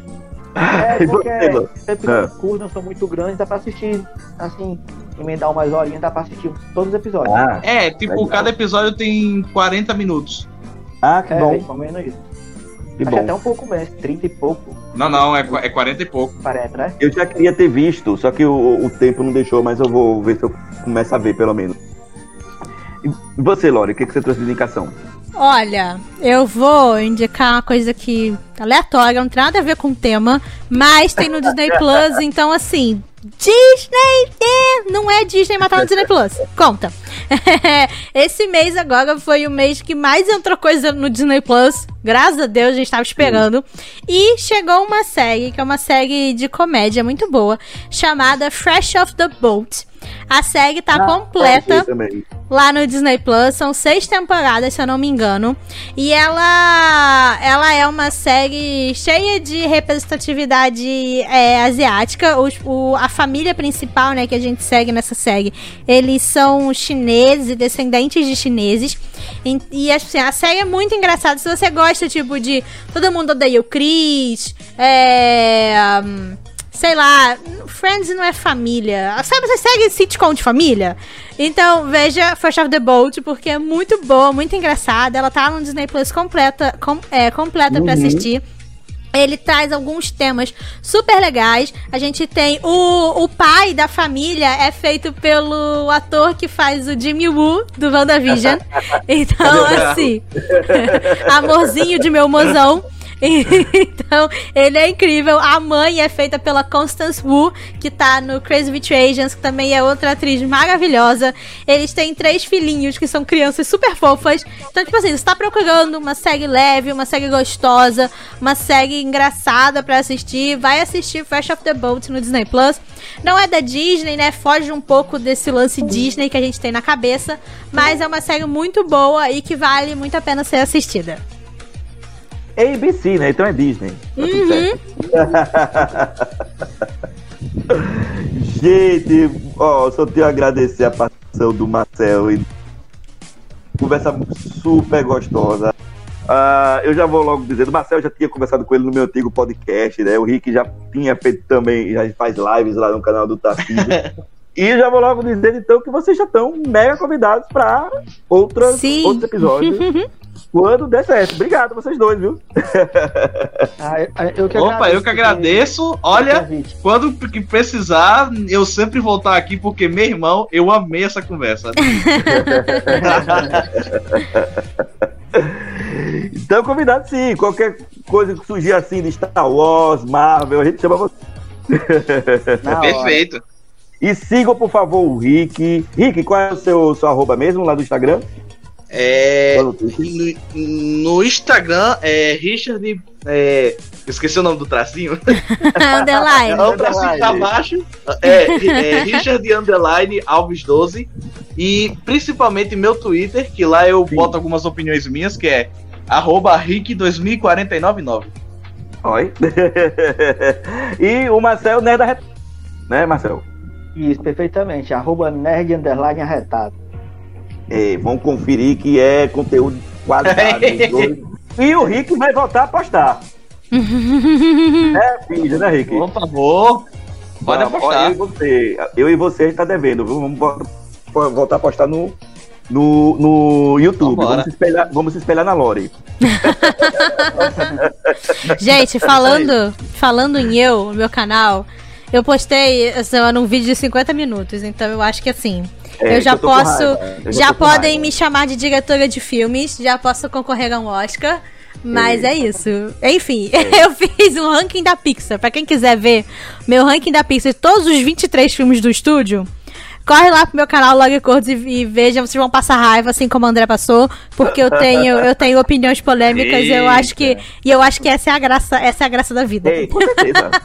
É, [LAUGHS] porque Lu? os episódios curtos não são muito grandes, dá pra assistir, assim, emendar umas horinhas, dá pra assistir todos os episódios. Ah, É, tipo, Legal. cada episódio tem 40 minutos. ah que é, bom. ou menos isso. Que Acho bom. até um pouco menos, 30 e pouco, Não, não, é, é 40 e pouco. parece, né? Eu já queria ter visto, só que o, o tempo não deixou, mas eu vou ver se eu começo a ver, pelo menos. E você, Lore, o que, que você trouxe de indicação? Olha, eu vou indicar uma coisa que aleatória, não tem nada a ver com o tema, mas tem no Disney Plus, então assim, Disney não é Disney matar no Disney Plus. Conta. [LAUGHS] Esse mês agora foi o mês que mais entrou coisa no Disney Plus. Graças a Deus, a gente tava esperando. E chegou uma série, que é uma série de comédia muito boa, chamada Fresh Off the Boat. A série tá completa Eu também. lá no Disney Plus. São seis temporadas, se eu não me engano. E ela, ela é uma série cheia de representatividade é, asiática. Os- o- a família principal, né, que a gente segue nessa série, eles são chineses e descendentes de chineses. E, e, assim, a série é muito engraçada. Se você gosta, tipo, de Todo Mundo Odeia o Chris, é. hum, sei lá, Friends não é família. Sabe, você segue sitcom de família? Então, veja First of the Boat, porque é muito boa, muito engraçada. Ela tá no Disney Plus completa, com- é, completa pra Uhum. assistir. Ele traz alguns temas super legais. A gente tem o, o pai da família é feito pelo ator que faz o Jimmy Woo do WandaVision. [LAUGHS] Então, assim, [LAUGHS] amorzinho de meu mozão. [LAUGHS] Então, ele é incrível. A mãe é feita pela Constance Wu, que tá no Crazy Rich Asians, que também é outra atriz maravilhosa. Eles têm três filhinhos que são crianças super fofas. Então, tipo assim, você tá procurando uma série leve, uma série gostosa, uma série engraçada pra assistir, vai assistir Fresh Off the Boat no Disney Plus. Não é da Disney, né? Foge um pouco desse lance Disney que a gente tem na cabeça, mas é uma série muito boa e que vale muito a pena ser assistida. É ABC, né? Então é Disney. Tá certo. [LAUGHS] Gente, ó, só tenho a agradecer a participação do Marcel. E... Conversa super gostosa. Ah, eu já vou logo dizendo, o Marcel já tinha conversado com ele no meu antigo podcast, né? O Rick já tinha feito também, já faz lives lá no canal do Tarcísio. [LAUGHS] e já vou logo dizendo, então, que vocês já estão mega convidados para outros episódios. [LAUGHS] quando der certo. Obrigado vocês dois, viu? [LAUGHS] Ah, eu- eu que Opa, eu que agradeço. Olha, convite. quando que precisar, eu sempre vou estar aqui, porque, meu irmão, eu amei essa conversa. [LAUGHS] Então, convidado sim. Qualquer coisa que surgir assim de Star Wars, Marvel, a gente chama você. Perfeito. E sigam, por favor, o Rick. Rick, qual é o seu, seu arroba mesmo lá do Instagram? É, é no, no Instagram é Richard. É, esqueci o nome do tracinho. [LAUGHS] Underline. É o tracinho pra baixo. É, é Richard Underline Alves 12. E principalmente meu Twitter, que lá eu Sim. boto algumas opiniões minhas, que é arroba Rick20499. Oi. [LAUGHS] e o Marcel Nerd Arret... Né, Marcel? Isso, perfeitamente. Arroba nerd underline arretado. É, vamos conferir que é conteúdo qualidade. [LAUGHS] dois. e o Rick vai voltar a postar. [LAUGHS] É, finge, né, Rick? Por favor. Pode apostar. Eu e você, eu e você a gente tá devendo, viu? Vamos vo- vo- voltar a postar no, no, no YouTube. Vambora. Vamos se, espelhar, vamos se espelhar na Lore. [LAUGHS] Gente, falando, falando em eu, no meu canal, eu postei essa semana um vídeo de 50 minutos, então eu acho que assim, É, eu já com posso, eu já podem me chamar de diretora de filmes, já posso concorrer a um Oscar. Mas é isso. Enfim, [LAUGHS] eu fiz um ranking da Pixar. Pra quem quiser ver meu ranking da Pixar, todos os 23 filmes do estúdio, corre lá pro meu canal Log e, e veja, vocês vão passar raiva, assim como o André passou, porque eu tenho, eu tenho opiniões polêmicas e eu acho que e eu acho que essa é a graça, essa é a graça da vida. Ei, com certeza. [LAUGHS]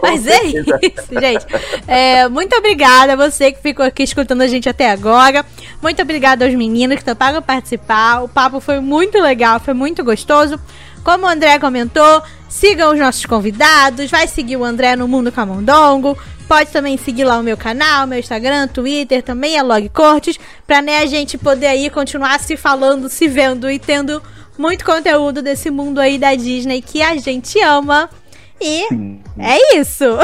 Com Mas é certeza. isso, gente. É, muito obrigada a você que ficou aqui escutando a gente até agora. Muito obrigada aos meninos que toparam participar. O papo foi muito legal, foi muito gostoso. Como o André comentou, sigam os nossos convidados. Vai seguir o André no Mundo Camundongo. Pode também seguir lá o meu canal, meu Instagram, Twitter, também é Log Cortes, pra né, a gente poder aí continuar se falando, se vendo e tendo muito conteúdo desse mundo aí da Disney que a gente ama. E Sim. é isso. [LAUGHS]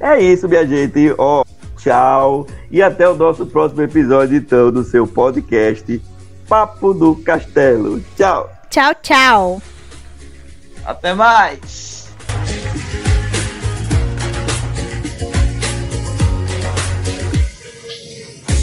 É isso, minha gente. Ó, tchau. E até o nosso próximo episódio, então, do seu podcast Papo do Castelo. Tchau. tchau, tchau. Até mais.